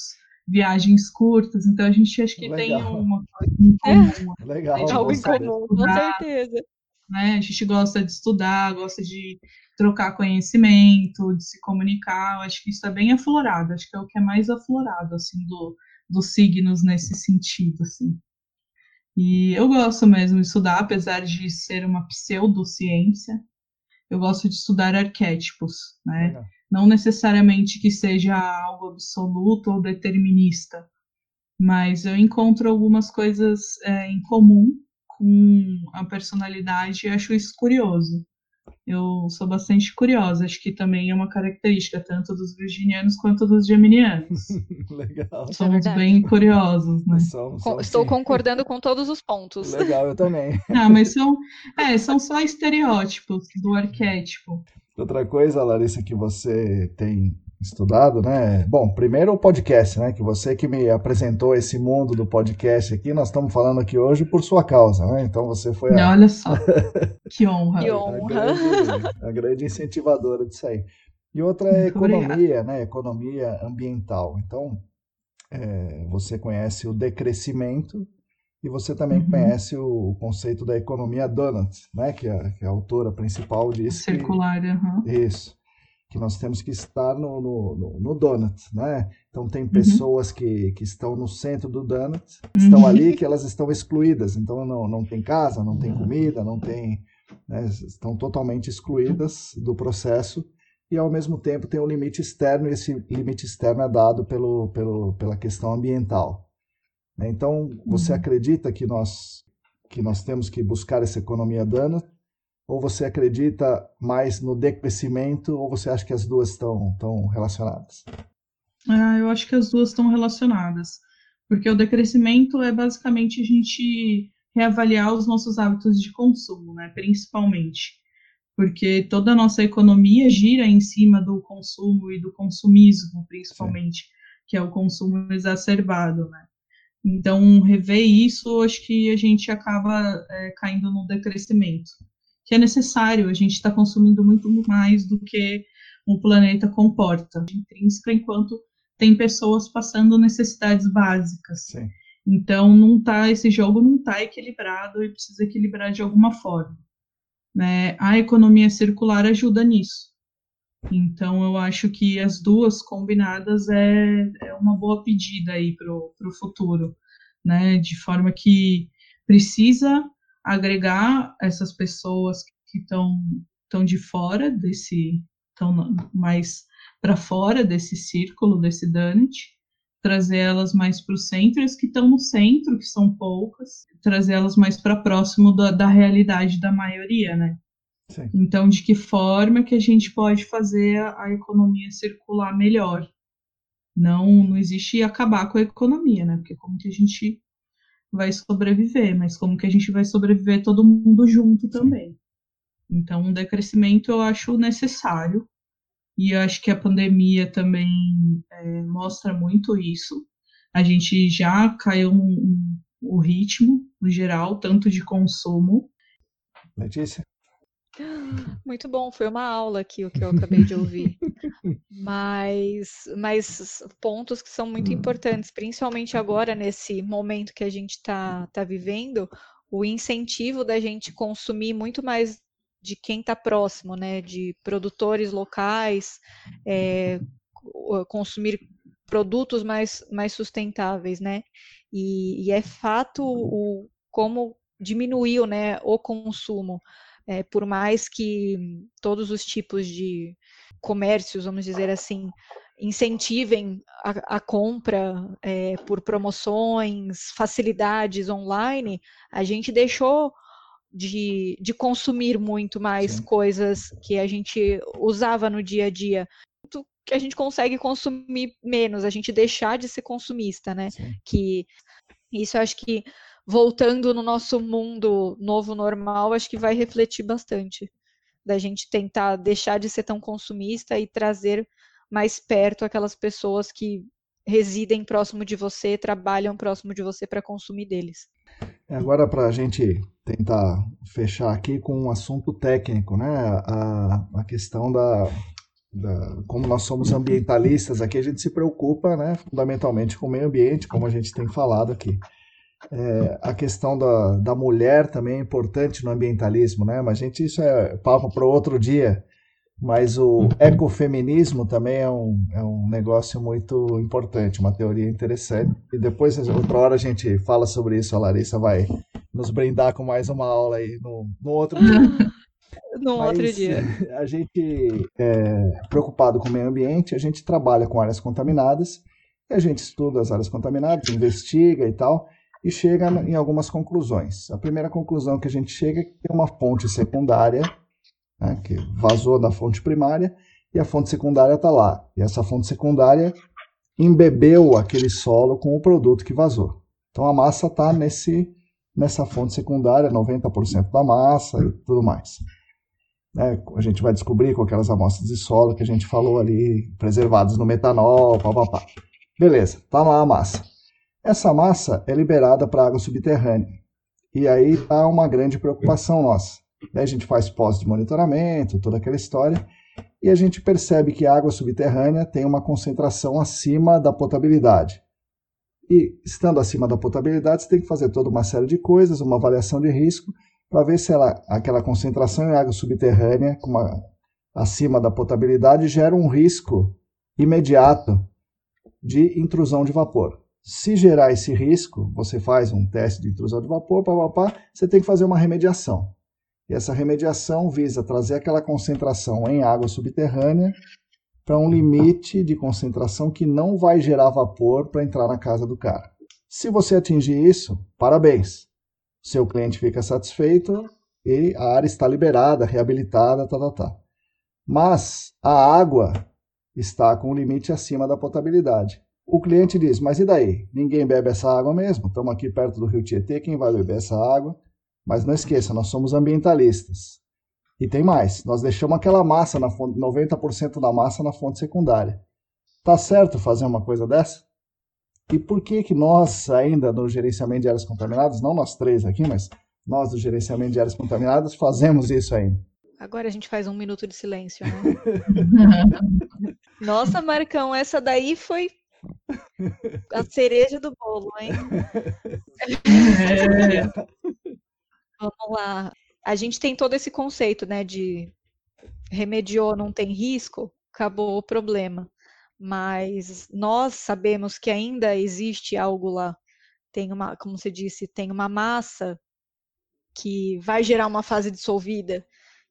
viagens curtas, então a gente acho que tem Legal. uma coisa em comum, Legal. Gente, Algo em comum, com certeza. né? A gente gosta de estudar, gosta de trocar conhecimento, de se comunicar, eu acho que isso é bem aflorado, acho que é o que é mais aflorado, assim, do, dos signos nesse sentido, assim. E eu gosto mesmo de estudar, apesar de ser uma pseudociência, eu gosto de estudar arquétipos, né? Legal. não necessariamente que seja algo absoluto ou determinista, mas eu encontro algumas coisas é, em comum com a personalidade e acho isso curioso. Eu sou bastante curiosa, acho que também é uma característica tanto dos virginianos quanto dos geminianos. Legal. É Somos verdade. bem curiosos, né? Somos, somos Estou sim. concordando com todos os pontos. Legal, eu também. Ah, mas são, é, são só estereótipos do arquétipo. Outra coisa, Larissa, que você tem estudado, né? Bom, primeiro o podcast, né? Que você que me apresentou esse mundo do podcast aqui, nós estamos falando aqui hoje por sua causa, né? Então você foi a, Olha só, que honra. Que a honra. grande, a grande incentivadora disso aí. E outra é Muito economia, né? Economia ambiental. Então, é, você conhece o decrescimento e você também Uhum. conhece o, conceito da economia donut, né? Que a, que a autora principal disse que Circular, aham. isso. Que nós temos que estar no, no, no, no donut, né? Então Uhum. tem pessoas que, que estão no centro do donut, estão Uhum. ali que elas estão excluídas. Então não, não tem casa, não tem comida, não tem. né, estão totalmente excluídas do processo. E ao mesmo tempo tem um limite externo, e esse limite externo é dado pelo, pelo, pela questão ambiental. Então, você Uhum. acredita que nós, que nós temos que buscar essa economia donut? Ou você acredita mais no decrescimento, ou você acha que as duas estão, estão relacionadas? Ah, eu acho que as duas estão relacionadas, porque o decrescimento é basicamente a gente reavaliar os nossos hábitos de consumo, né? Principalmente, porque toda a nossa economia gira em cima do consumo e do consumismo, principalmente, que é o consumo exacerbado, né? Então, rever isso, acho que a gente acaba é, caindo no decrescimento, que é necessário, a gente está consumindo muito mais do que o planeta comporta, intrínseca, enquanto tem pessoas passando necessidades básicas. Sim. Então não tá esse jogo não está equilibrado e precisa equilibrar de alguma forma. Né? A economia circular ajuda nisso. Então eu acho que as duas combinadas é, é uma boa pedida aí para o futuro, né? De forma que precisa agregar essas pessoas que estão estão de fora desse estão mais para fora desse círculo desse donut trazer elas mais para o centro, as que estão no centro, que são poucas, trazer elas mais para próximo da, da realidade da maioria, né? Sim. Então, de que forma que a gente pode fazer a, a economia circular melhor? Não, não existe acabar com a economia, né? Porque como que a gente vai sobreviver, mas como que a gente vai sobreviver todo mundo junto também. Então, um decrescimento eu acho necessário, e eu acho que a pandemia também é, mostra muito isso. A gente já caiu no, no ritmo, no geral, tanto de consumo. Letícia? Muito bom, foi uma aula aqui o que eu acabei de ouvir. Mas, mas pontos que são muito importantes, principalmente agora nesse momento que a gente está tá vivendo, o incentivo da gente consumir muito mais de quem está próximo, né? De produtores locais, é, consumir produtos mais, mais sustentáveis, né? E, e é fato o, como diminuiu, né, o consumo. É, por mais que todos os tipos de comércios, vamos dizer assim, incentivem a, a compra é, por promoções, facilidades online, a gente deixou de, de consumir muito mais Sim. coisas que a gente usava no dia a dia. Que a gente consegue consumir menos, a gente deixar de ser consumista, né? Sim. Que isso eu acho que voltando no nosso mundo novo normal, acho que vai refletir bastante da gente tentar deixar de ser tão consumista e trazer mais perto aquelas pessoas que residem próximo de você, trabalham próximo de você para consumir deles. É, agora, para a gente tentar fechar aqui com um assunto técnico, né? A, a questão da, da, Como nós somos ambientalistas aqui, a gente se preocupa, né? Fundamentalmente com o meio ambiente, como a gente tem falado aqui. É, a questão da, da mulher também é importante no ambientalismo, né? Mas, gente, isso é papo para outro dia. Mas o ecofeminismo também é um, é um negócio muito importante, uma teoria interessante. E depois, outra hora, a gente fala sobre isso. A Larissa vai nos brindar com mais uma aula aí no, no outro dia. no Mas, outro dia. A gente é preocupado com o meio ambiente, a gente trabalha com áreas contaminadas, a gente estuda as áreas contaminadas, investiga e tal, e chega em algumas conclusões. A primeira conclusão que a gente chega é que tem uma fonte secundária né, que vazou da fonte primária e a fonte secundária está lá. E essa fonte secundária embebeu aquele solo com o produto que vazou. Então a massa está nessa fonte secundária, 90% da massa e tudo mais. É, a gente vai descobrir com aquelas amostras de solo que a gente falou ali, preservadas no metanol, papapá. Beleza, está lá a massa. Essa massa é liberada para a água subterrânea. E aí está uma grande preocupação nossa. Daí a gente faz pós de monitoramento, toda aquela história, e a gente percebe que a água subterrânea tem uma concentração acima da potabilidade. E estando acima da potabilidade, você tem que fazer toda uma série de coisas, uma avaliação de risco, para ver se ela, aquela concentração em água subterrânea, uma, acima da potabilidade, gera um risco imediato de intrusão de vapor. Se gerar esse risco, você faz um teste de intrusão de vapor, pá, pá, pá, você tem que fazer uma remediação. E essa remediação visa trazer aquela concentração em água subterrânea para um limite de concentração que não vai gerar vapor para entrar na casa do cara. Se você atingir isso, parabéns. Seu cliente fica satisfeito e a área está liberada, reabilitada, tá, tá, tá. Mas a água está com um limite acima da potabilidade. O cliente diz: Mas e daí? Ninguém bebe essa água mesmo? Estamos aqui perto do rio Tietê, quem vai beber essa água? Mas não esqueça, nós somos ambientalistas. E tem mais, nós deixamos aquela massa, na fonte, 90% da massa na fonte secundária. Tá certo fazer uma coisa dessa? E por que que nós ainda no gerenciamento de áreas contaminadas, não nós três aqui, mas nós do gerenciamento de áreas contaminadas fazemos isso ainda? Agora a gente faz um minuto de silêncio, né? Nossa, Marcão, essa daí foi a cereja do bolo, hein? É. Vamos lá. A gente tem todo esse conceito, né, de remediou, não tem risco, acabou o problema. Mas nós sabemos que ainda existe algo lá. Tem uma, como você disse, tem uma massa que vai gerar uma fase dissolvida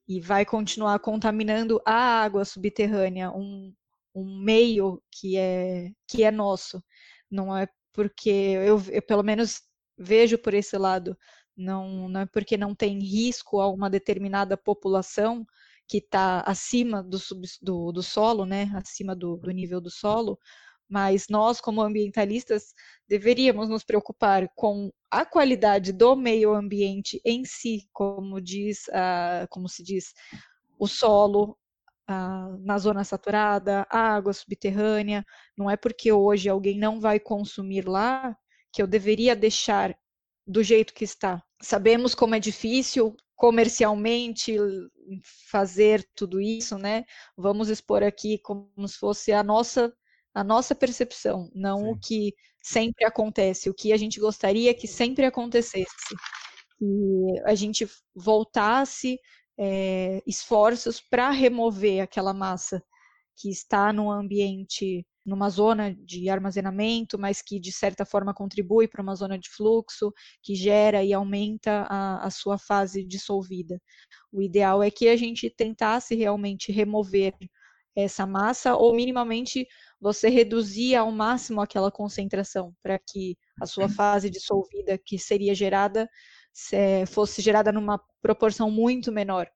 e vai continuar contaminando a água subterrânea, um, um meio que é que é nosso. Não é porque eu, eu pelo menos vejo por esse lado não, não é porque não tem risco a uma determinada população que está acima do, sub, do, do, solo, né, acima do, do nível do solo, mas nós, como ambientalistas, deveríamos nos preocupar com a qualidade do meio ambiente em si, como diz, uh, como se diz, o solo uh, na zona saturada, água subterrânea. Não é porque hoje alguém não vai consumir lá que eu deveria deixar do jeito que está. Sabemos como é difícil comercialmente fazer tudo isso, né? Vamos expor aqui como se fosse a nossa a nossa percepção, não Sim. o que sempre acontece, o que a gente gostaria que sempre acontecesse. Que a gente voltasse é, esforços para remover aquela massa que está no ambiente, numa zona de armazenamento, mas que de certa forma contribui para uma zona de fluxo, que gera e aumenta a, a sua fase dissolvida. O ideal é que a gente tentasse realmente remover essa massa, ou minimamente você reduzir ao máximo aquela concentração, para que a sua fase dissolvida que seria gerada fosse gerada numa proporção muito menor.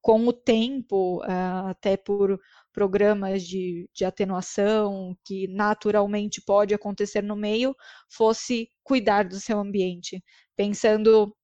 Com o tempo, ah, até por programas de, de atenuação, que naturalmente pode acontecer no meio, fosse cuidar do seu ambiente. Pensando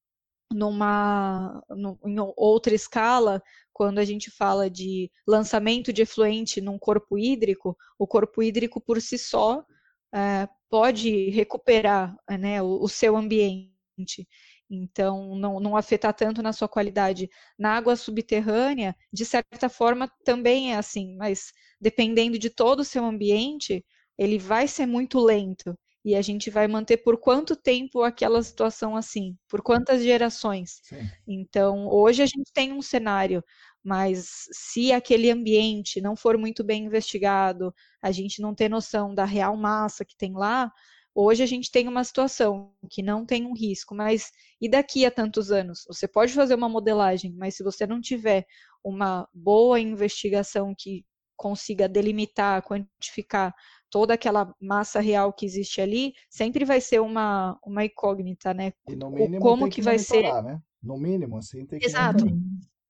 numa no, em outra escala, quando a gente fala de lançamento de efluente num corpo hídrico, o corpo hídrico por si só é, pode recuperar né, o, o, seu ambiente. Então, não, não afetar tanto na sua qualidade. Na água subterrânea, de certa forma, também é assim, mas dependendo de todo o seu ambiente, ele vai ser muito lento. E a gente vai manter por quanto tempo aquela situação assim? Por quantas gerações? Sim. Então, hoje a gente tem um cenário, mas se aquele ambiente não for muito bem investigado, a gente não ter noção da real massa que tem lá, Hoje a gente tem uma situação que não tem um risco, mas e daqui a tantos anos? Você pode fazer uma modelagem, mas se você não tiver uma boa investigação que consiga delimitar, quantificar toda aquela massa real que existe ali, sempre vai ser uma, uma incógnita, né? E no mínimo Como que, que vai ser? Né? No mínimo, assim, tem que Exato.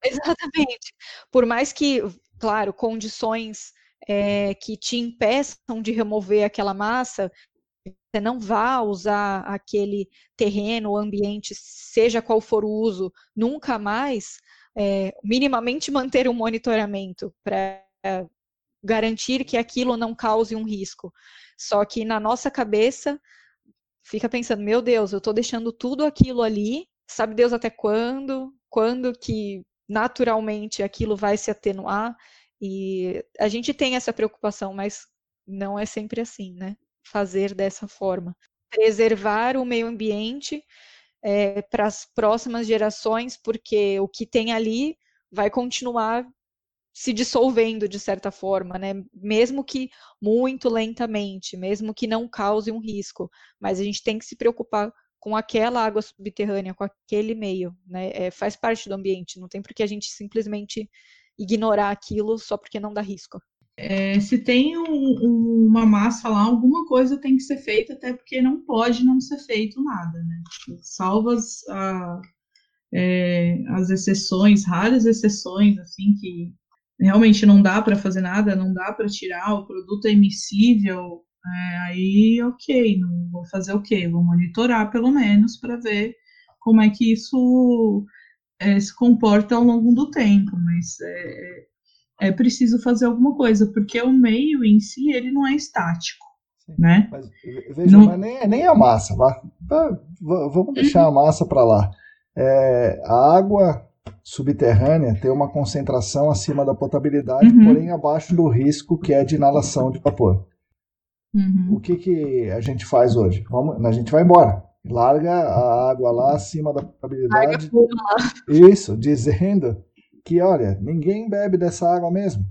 Exatamente. Por mais que, claro, condições é, que te impeçam de remover aquela massa, você não vá usar aquele terreno, ambiente, seja qual for o uso, nunca mais, é, minimamente manter um monitoramento para garantir que aquilo não cause um risco. Só que na nossa cabeça fica pensando, meu Deus, eu estou deixando tudo aquilo ali, sabe Deus até quando, quando que naturalmente aquilo vai se atenuar, e a gente tem essa preocupação, mas não é sempre assim, né? Fazer dessa forma. Preservar o meio ambiente é, para as próximas gerações, porque o que tem ali vai continuar se dissolvendo de certa forma, né? Mesmo que muito lentamente, mesmo que não cause um risco, mas a gente tem que se preocupar com aquela água subterrânea, com aquele meio, né? É, faz parte do ambiente, não tem por que a gente simplesmente ignorar aquilo só porque não dá risco é, se tem um, um, uma massa lá, alguma coisa tem que ser feita, até porque não pode não ser feito nada, né? Salvo as, a, é, as exceções, raras exceções, assim, que realmente não dá para fazer nada, não dá para tirar, o produto é emissível, é, aí ok, não vou fazer o quê? Vou monitorar pelo menos para ver como é que isso é, se comporta ao longo do tempo, mas é, é preciso fazer alguma coisa, porque o meio em si ele não é estático. Sim, né? Mas, veja, não... mas nem, nem a massa. Vamos deixar a massa para lá. É, a água subterrânea tem uma concentração acima da potabilidade, uhum. porém abaixo do risco que é de inalação de vapor. Uhum. O que, que a gente faz hoje? Vamos, a gente vai embora. Larga a água lá acima da potabilidade. Isso, dizendo que, olha, ninguém bebe dessa água mesmo.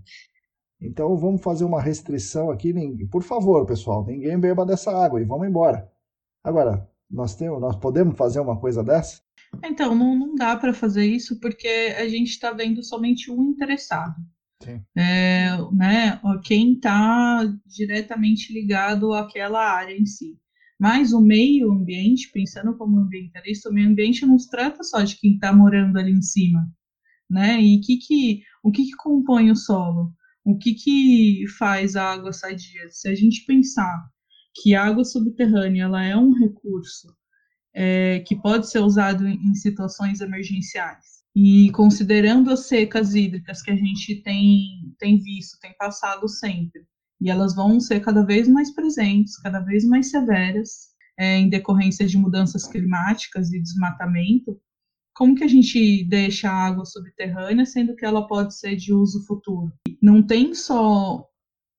Então vamos fazer uma restrição aqui. Por favor, pessoal, ninguém beba dessa água e vamos embora. Agora, nós, temos, nós podemos fazer uma coisa dessa? Então, não, não dá para fazer isso porque a gente está vendo somente um interessado. Sim. É, né, quem está diretamente ligado àquela área em si. Mas o meio ambiente, pensando como ambientalista, o meio ambiente não se trata só de quem está morando ali em cima né? E que que, o que, que compõe o solo? O que, que faz a água sadia? Se a gente pensar que a água subterrânea ela é um recurso é, que pode ser usado em situações emergenciais, e considerando as secas hídricas que a gente tem, tem visto, tem passado sempre, e elas vão ser cada vez mais presentes, cada vez mais severas, é, em decorrência de mudanças climáticas e desmatamento, como que a gente deixa a água subterrânea, sendo que ela pode ser de uso futuro? Não tem só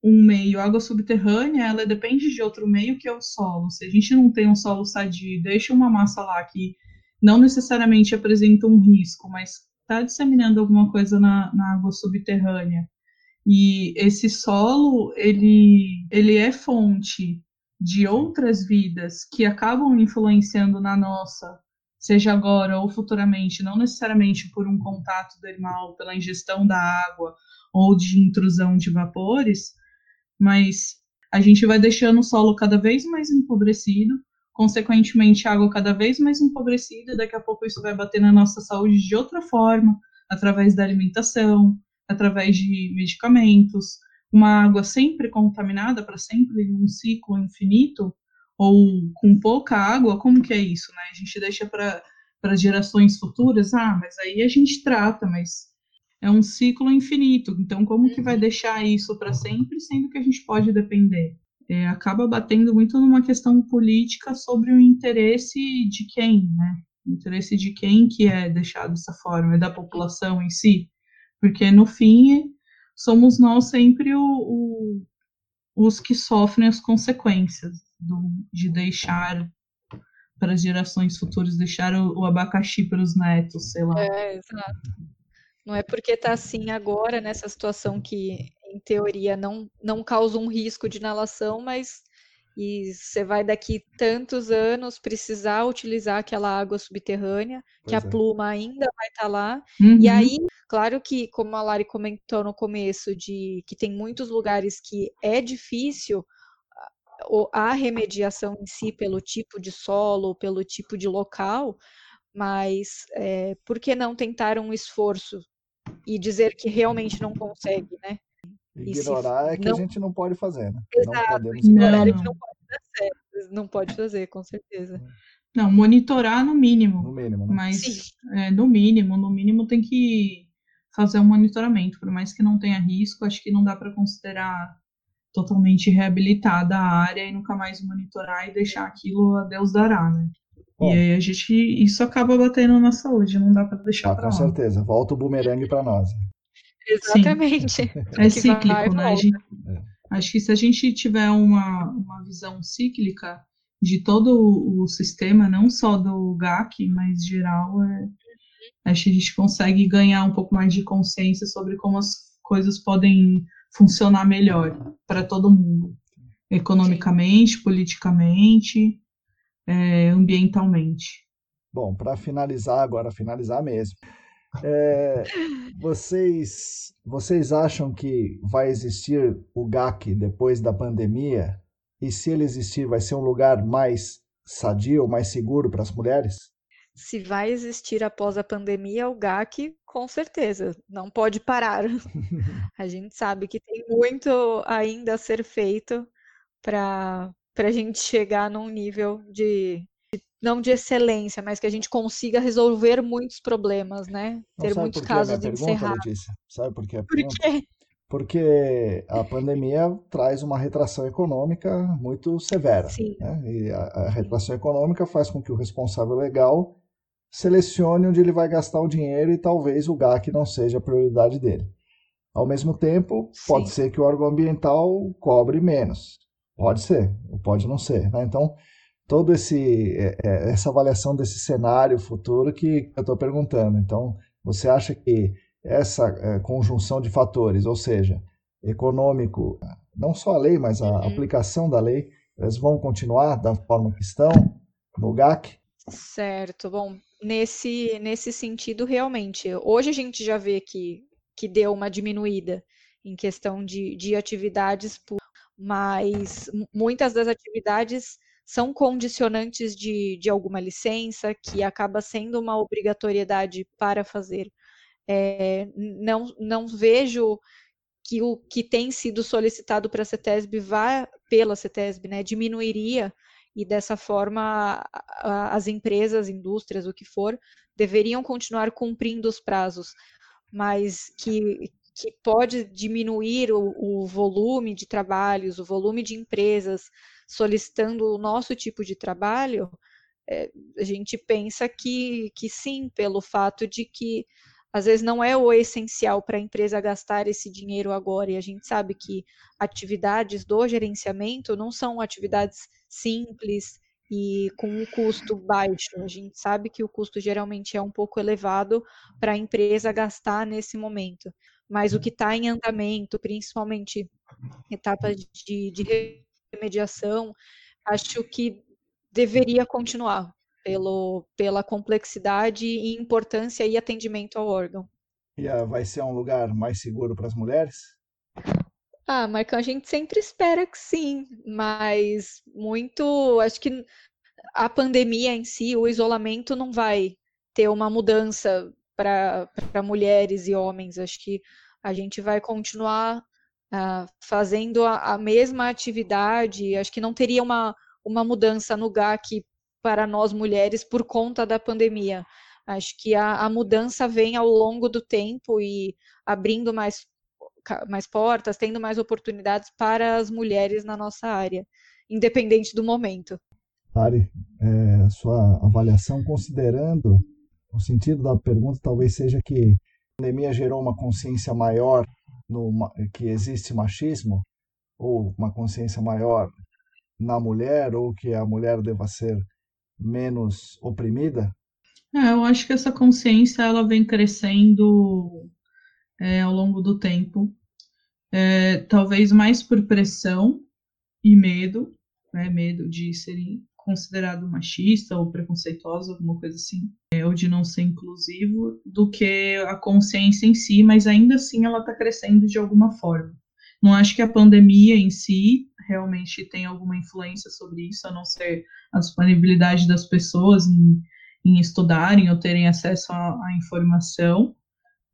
um meio, a água subterrânea, ela depende de outro meio que é o solo. Se a gente não tem um solo sadio, deixa uma massa lá que não necessariamente apresenta um risco, mas está disseminando alguma coisa na, na água subterrânea. E esse solo, ele, ele é fonte de outras vidas que acabam influenciando na nossa, seja agora ou futuramente, não necessariamente por um contato do animal, pela ingestão da água ou de intrusão de vapores, mas a gente vai deixando o solo cada vez mais empobrecido, consequentemente a água cada vez mais empobrecida, daqui a pouco isso vai bater na nossa saúde de outra forma, através da alimentação, através de medicamentos, uma água sempre contaminada para sempre um ciclo infinito ou com pouca água, como que é isso, né? A gente deixa para gerações futuras, ah, mas aí a gente trata, mas é um ciclo infinito. Então, como que vai uhum. deixar isso para sempre, sendo que a gente pode depender? É, acaba batendo muito numa questão política sobre o interesse de quem, né? O interesse de quem que é deixado dessa forma, é da população em si. Porque, no fim, somos nós sempre o, o, os que sofrem as consequências do, de deixar para as gerações futuras, deixar o, o abacaxi para os netos, sei lá. É, exato. Não é porque está assim agora, nessa situação que, em teoria, não, não causa um risco de inalação, mas e você vai daqui tantos anos precisar utilizar aquela água subterrânea, pois que a é. pluma ainda vai estar tá lá. Uhum. E aí, claro que, como a Lari comentou no começo, de que tem muitos lugares que é difícil a remediação em si pelo tipo de solo, pelo tipo de local, mas é, por que não tentar um esforço e dizer que realmente não consegue, né? Ignorar é que não... a gente não pode fazer, né? Exato, não podemos ignorar é que não pode dar certo, não pode fazer, com certeza. Não, monitorar no mínimo. No mínimo, né? Mas é, no mínimo, no mínimo tem que fazer um monitoramento, por mais que não tenha risco, acho que não dá para considerar totalmente reabilitada a área e nunca mais monitorar e deixar aquilo a Deus dará, né? Bom, e aí a gente isso acaba batendo na saúde, não dá para deixar ah, com lá. certeza, volta o bumerangue para nós. Exatamente. É cíclico, né? Gente, é. Acho que se a gente tiver uma, uma visão cíclica de todo o sistema, não só do GAC, mas geral, é, acho que a gente consegue ganhar um pouco mais de consciência sobre como as coisas podem funcionar melhor para todo mundo, economicamente, Sim. politicamente, é, ambientalmente. Bom, para finalizar agora, finalizar mesmo. É, vocês, vocês acham que vai existir o GAC depois da pandemia? E se ele existir, vai ser um lugar mais sadio, mais seguro para as mulheres? Se vai existir após a pandemia, o GAC, com certeza, não pode parar. a gente sabe que tem muito ainda a ser feito para a gente chegar num nível de não de excelência, mas que a gente consiga resolver muitos problemas, né? Ter muitos casos de encerrar. Letícia? Sabe por quê? Por quê? Porque a pandemia traz uma retração econômica muito severa. Sim. Né? E a, a retração econômica faz com que o responsável legal selecione onde ele vai gastar o dinheiro e talvez o GAC não seja a prioridade dele. Ao mesmo tempo, Sim. pode ser que o órgão ambiental cobre menos. Pode ser, pode não ser. Né? Então, todo esse é, é, essa avaliação desse cenário futuro que eu estou perguntando. Então, você acha que essa é, conjunção de fatores, ou seja, econômico, não só a lei, mas a uhum. aplicação da lei, elas vão continuar da forma que estão no GAC? Certo. Bom, nesse nesse sentido, realmente, hoje a gente já vê que que deu uma diminuída em questão de, de atividades, mas muitas das atividades são condicionantes de, de alguma licença, que acaba sendo uma obrigatoriedade para fazer. É, não, não vejo que o que tem sido solicitado para a CETESB vá pela CETESB, né, diminuiria e dessa forma as empresas, indústrias, o que for, deveriam continuar cumprindo os prazos, mas que, que pode diminuir o, o volume de trabalhos, o volume de empresas, solicitando o nosso tipo de trabalho, é, a gente pensa que, que sim, pelo fato de que às vezes não é o essencial para a empresa gastar esse dinheiro agora, e a gente sabe que atividades do gerenciamento não são atividades simples e com um custo baixo. A gente sabe que o custo geralmente é um pouco elevado para a empresa gastar nesse momento, mas o que está em andamento, principalmente etapas de, de remediação, acho que deveria continuar pelo, pela complexidade e importância e atendimento ao órgão. E uh, vai ser um lugar mais seguro para as mulheres? Ah, Marcão, a gente sempre espera que sim, mas muito, acho que a pandemia em si, o isolamento não vai ter uma mudança para mulheres e homens. Acho que a gente vai continuar uh, fazendo a, a, mesma atividade. Acho que não teria uma, uma mudança no GAC para nós mulheres por conta da pandemia. Acho que a, a mudança vem ao longo do tempo e abrindo mais mais portas, tendo mais oportunidades para as mulheres na nossa área, independente do momento. Ari, é, sua avaliação, considerando o sentido da pergunta, talvez seja que a pandemia gerou uma consciência maior no, que existe machismo, ou uma consciência maior na mulher, ou que a mulher deva ser menos oprimida? É, eu acho que essa consciência ela vem crescendo é, ao longo do tempo, é, talvez mais por pressão e medo, né, medo de serem considerado machista ou preconceituoso, alguma coisa assim, é, ou de não ser inclusivo, do que a consciência em si, mas ainda assim ela está crescendo de alguma forma. Não acho que a pandemia em si realmente tem alguma influência sobre isso, a não ser a disponibilidade das pessoas em, em estudarem ou terem acesso à informação,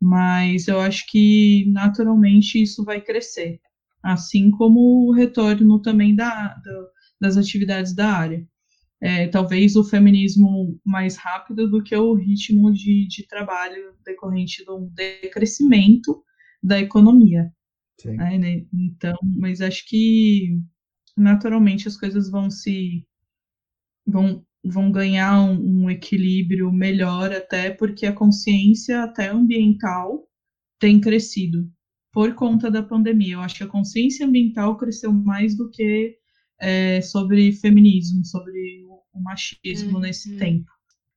mas eu acho que naturalmente isso vai crescer, assim como o retorno também da, da das atividades da área. É, talvez o feminismo mais rápido do que o ritmo de, de trabalho decorrente do decrescimento da economia. Né, né? Então, mas acho que naturalmente as coisas vão se vão vão ganhar um, um, equilíbrio melhor até porque a consciência até ambiental tem crescido por conta da pandemia. Eu acho que a consciência ambiental cresceu mais do que é, sobre feminismo, sobre o, o machismo uhum. nesse tempo.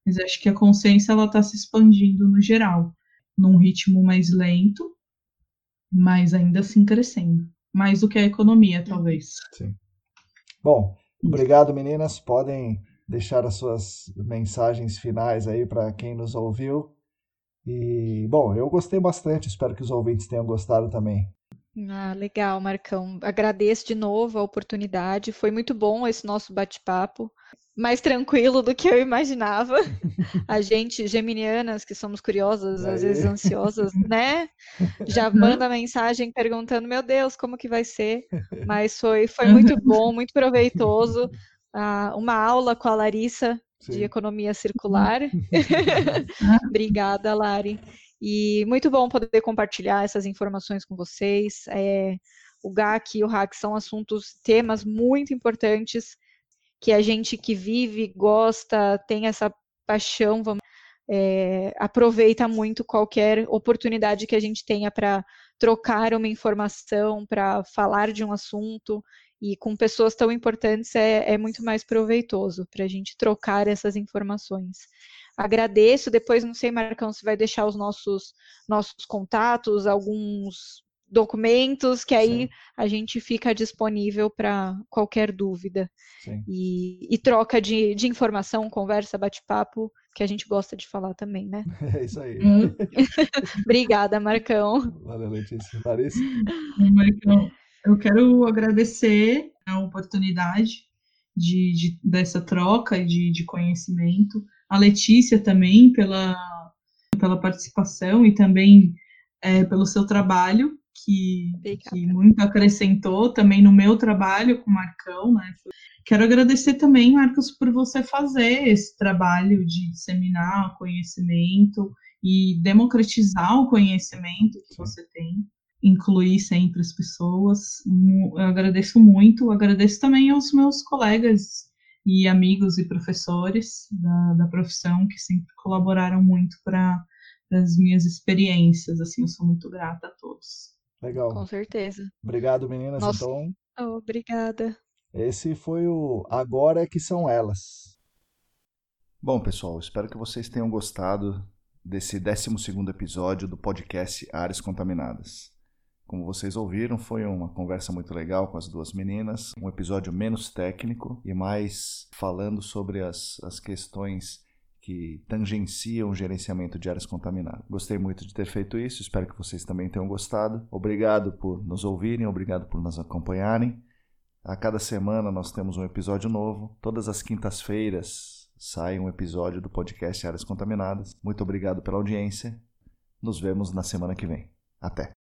Mas acho que a consciência ela está se expandindo no geral, num ritmo mais lento, mas ainda assim crescendo. Mais do que a economia, talvez. Sim. Bom, obrigado meninas. Podem deixar as suas mensagens finais aí para quem nos ouviu. E, bom, eu gostei bastante, espero que os ouvintes tenham gostado também. Ah, legal, Marcão. Agradeço de novo a oportunidade. Foi muito bom esse nosso bate-papo. Mais tranquilo do que eu imaginava. A gente, geminianas, que somos curiosas, às vezes ansiosas, né? Já manda mensagem perguntando: Meu Deus, como que vai ser? Mas foi, foi muito bom, muito proveitoso uh, uma aula com a Larissa Sim. de economia circular. Obrigada, Lari. E muito bom poder compartilhar essas informações com vocês. É, o GAC e o RAC são assuntos, temas muito importantes que a gente que vive, gosta, tem essa paixão, vamos, é, aproveita muito qualquer oportunidade que a gente tenha para trocar uma informação, para falar de um assunto e com pessoas tão importantes é, é muito mais proveitoso para a gente trocar essas informações. Agradeço, depois não sei, Marcão, se vai deixar os nossos, nossos contatos, alguns documentos, que aí Sim. a gente fica disponível para qualquer dúvida. E, e, troca de, de informação, conversa, bate-papo, que a gente gosta de falar também, né? É isso aí. Hum. Obrigada, Marcão. Valeu, Letícia. Larissa? Marcão. Eu quero agradecer a oportunidade de, de dessa troca de, de conhecimento, a Letícia também pela, pela participação e também é, pelo seu trabalho, que, que, muito acrescentou também no meu trabalho com o Marcão, né? Quero agradecer também, Marcos, por você fazer esse trabalho de disseminar o conhecimento e democratizar o conhecimento que você tem incluir sempre as pessoas. Eu agradeço muito, agradeço também aos meus colegas e amigos e professores da, da profissão que sempre colaboraram muito para as minhas experiências. Assim, eu sou muito grata a todos. Legal. Com certeza. Obrigado, meninas. Nossa. Então. Oh, obrigada. Esse foi o Agora é que são elas. Bom, pessoal, espero que vocês tenham gostado desse 12 episódio do podcast Áreas Contaminadas. Como vocês ouviram, foi uma conversa muito legal com as duas meninas, um episódio menos técnico e mais falando sobre as, as questões que tangenciam o gerenciamento de áreas contaminadas. Gostei muito de ter feito isso, espero que vocês também tenham gostado. Obrigado por nos ouvirem, obrigado por nos acompanharem. A cada semana nós temos um episódio novo. Todas as quintas-feiras sai um episódio do podcast Áreas Contaminadas. Muito obrigado pela audiência. Nos vemos na semana que vem. Até!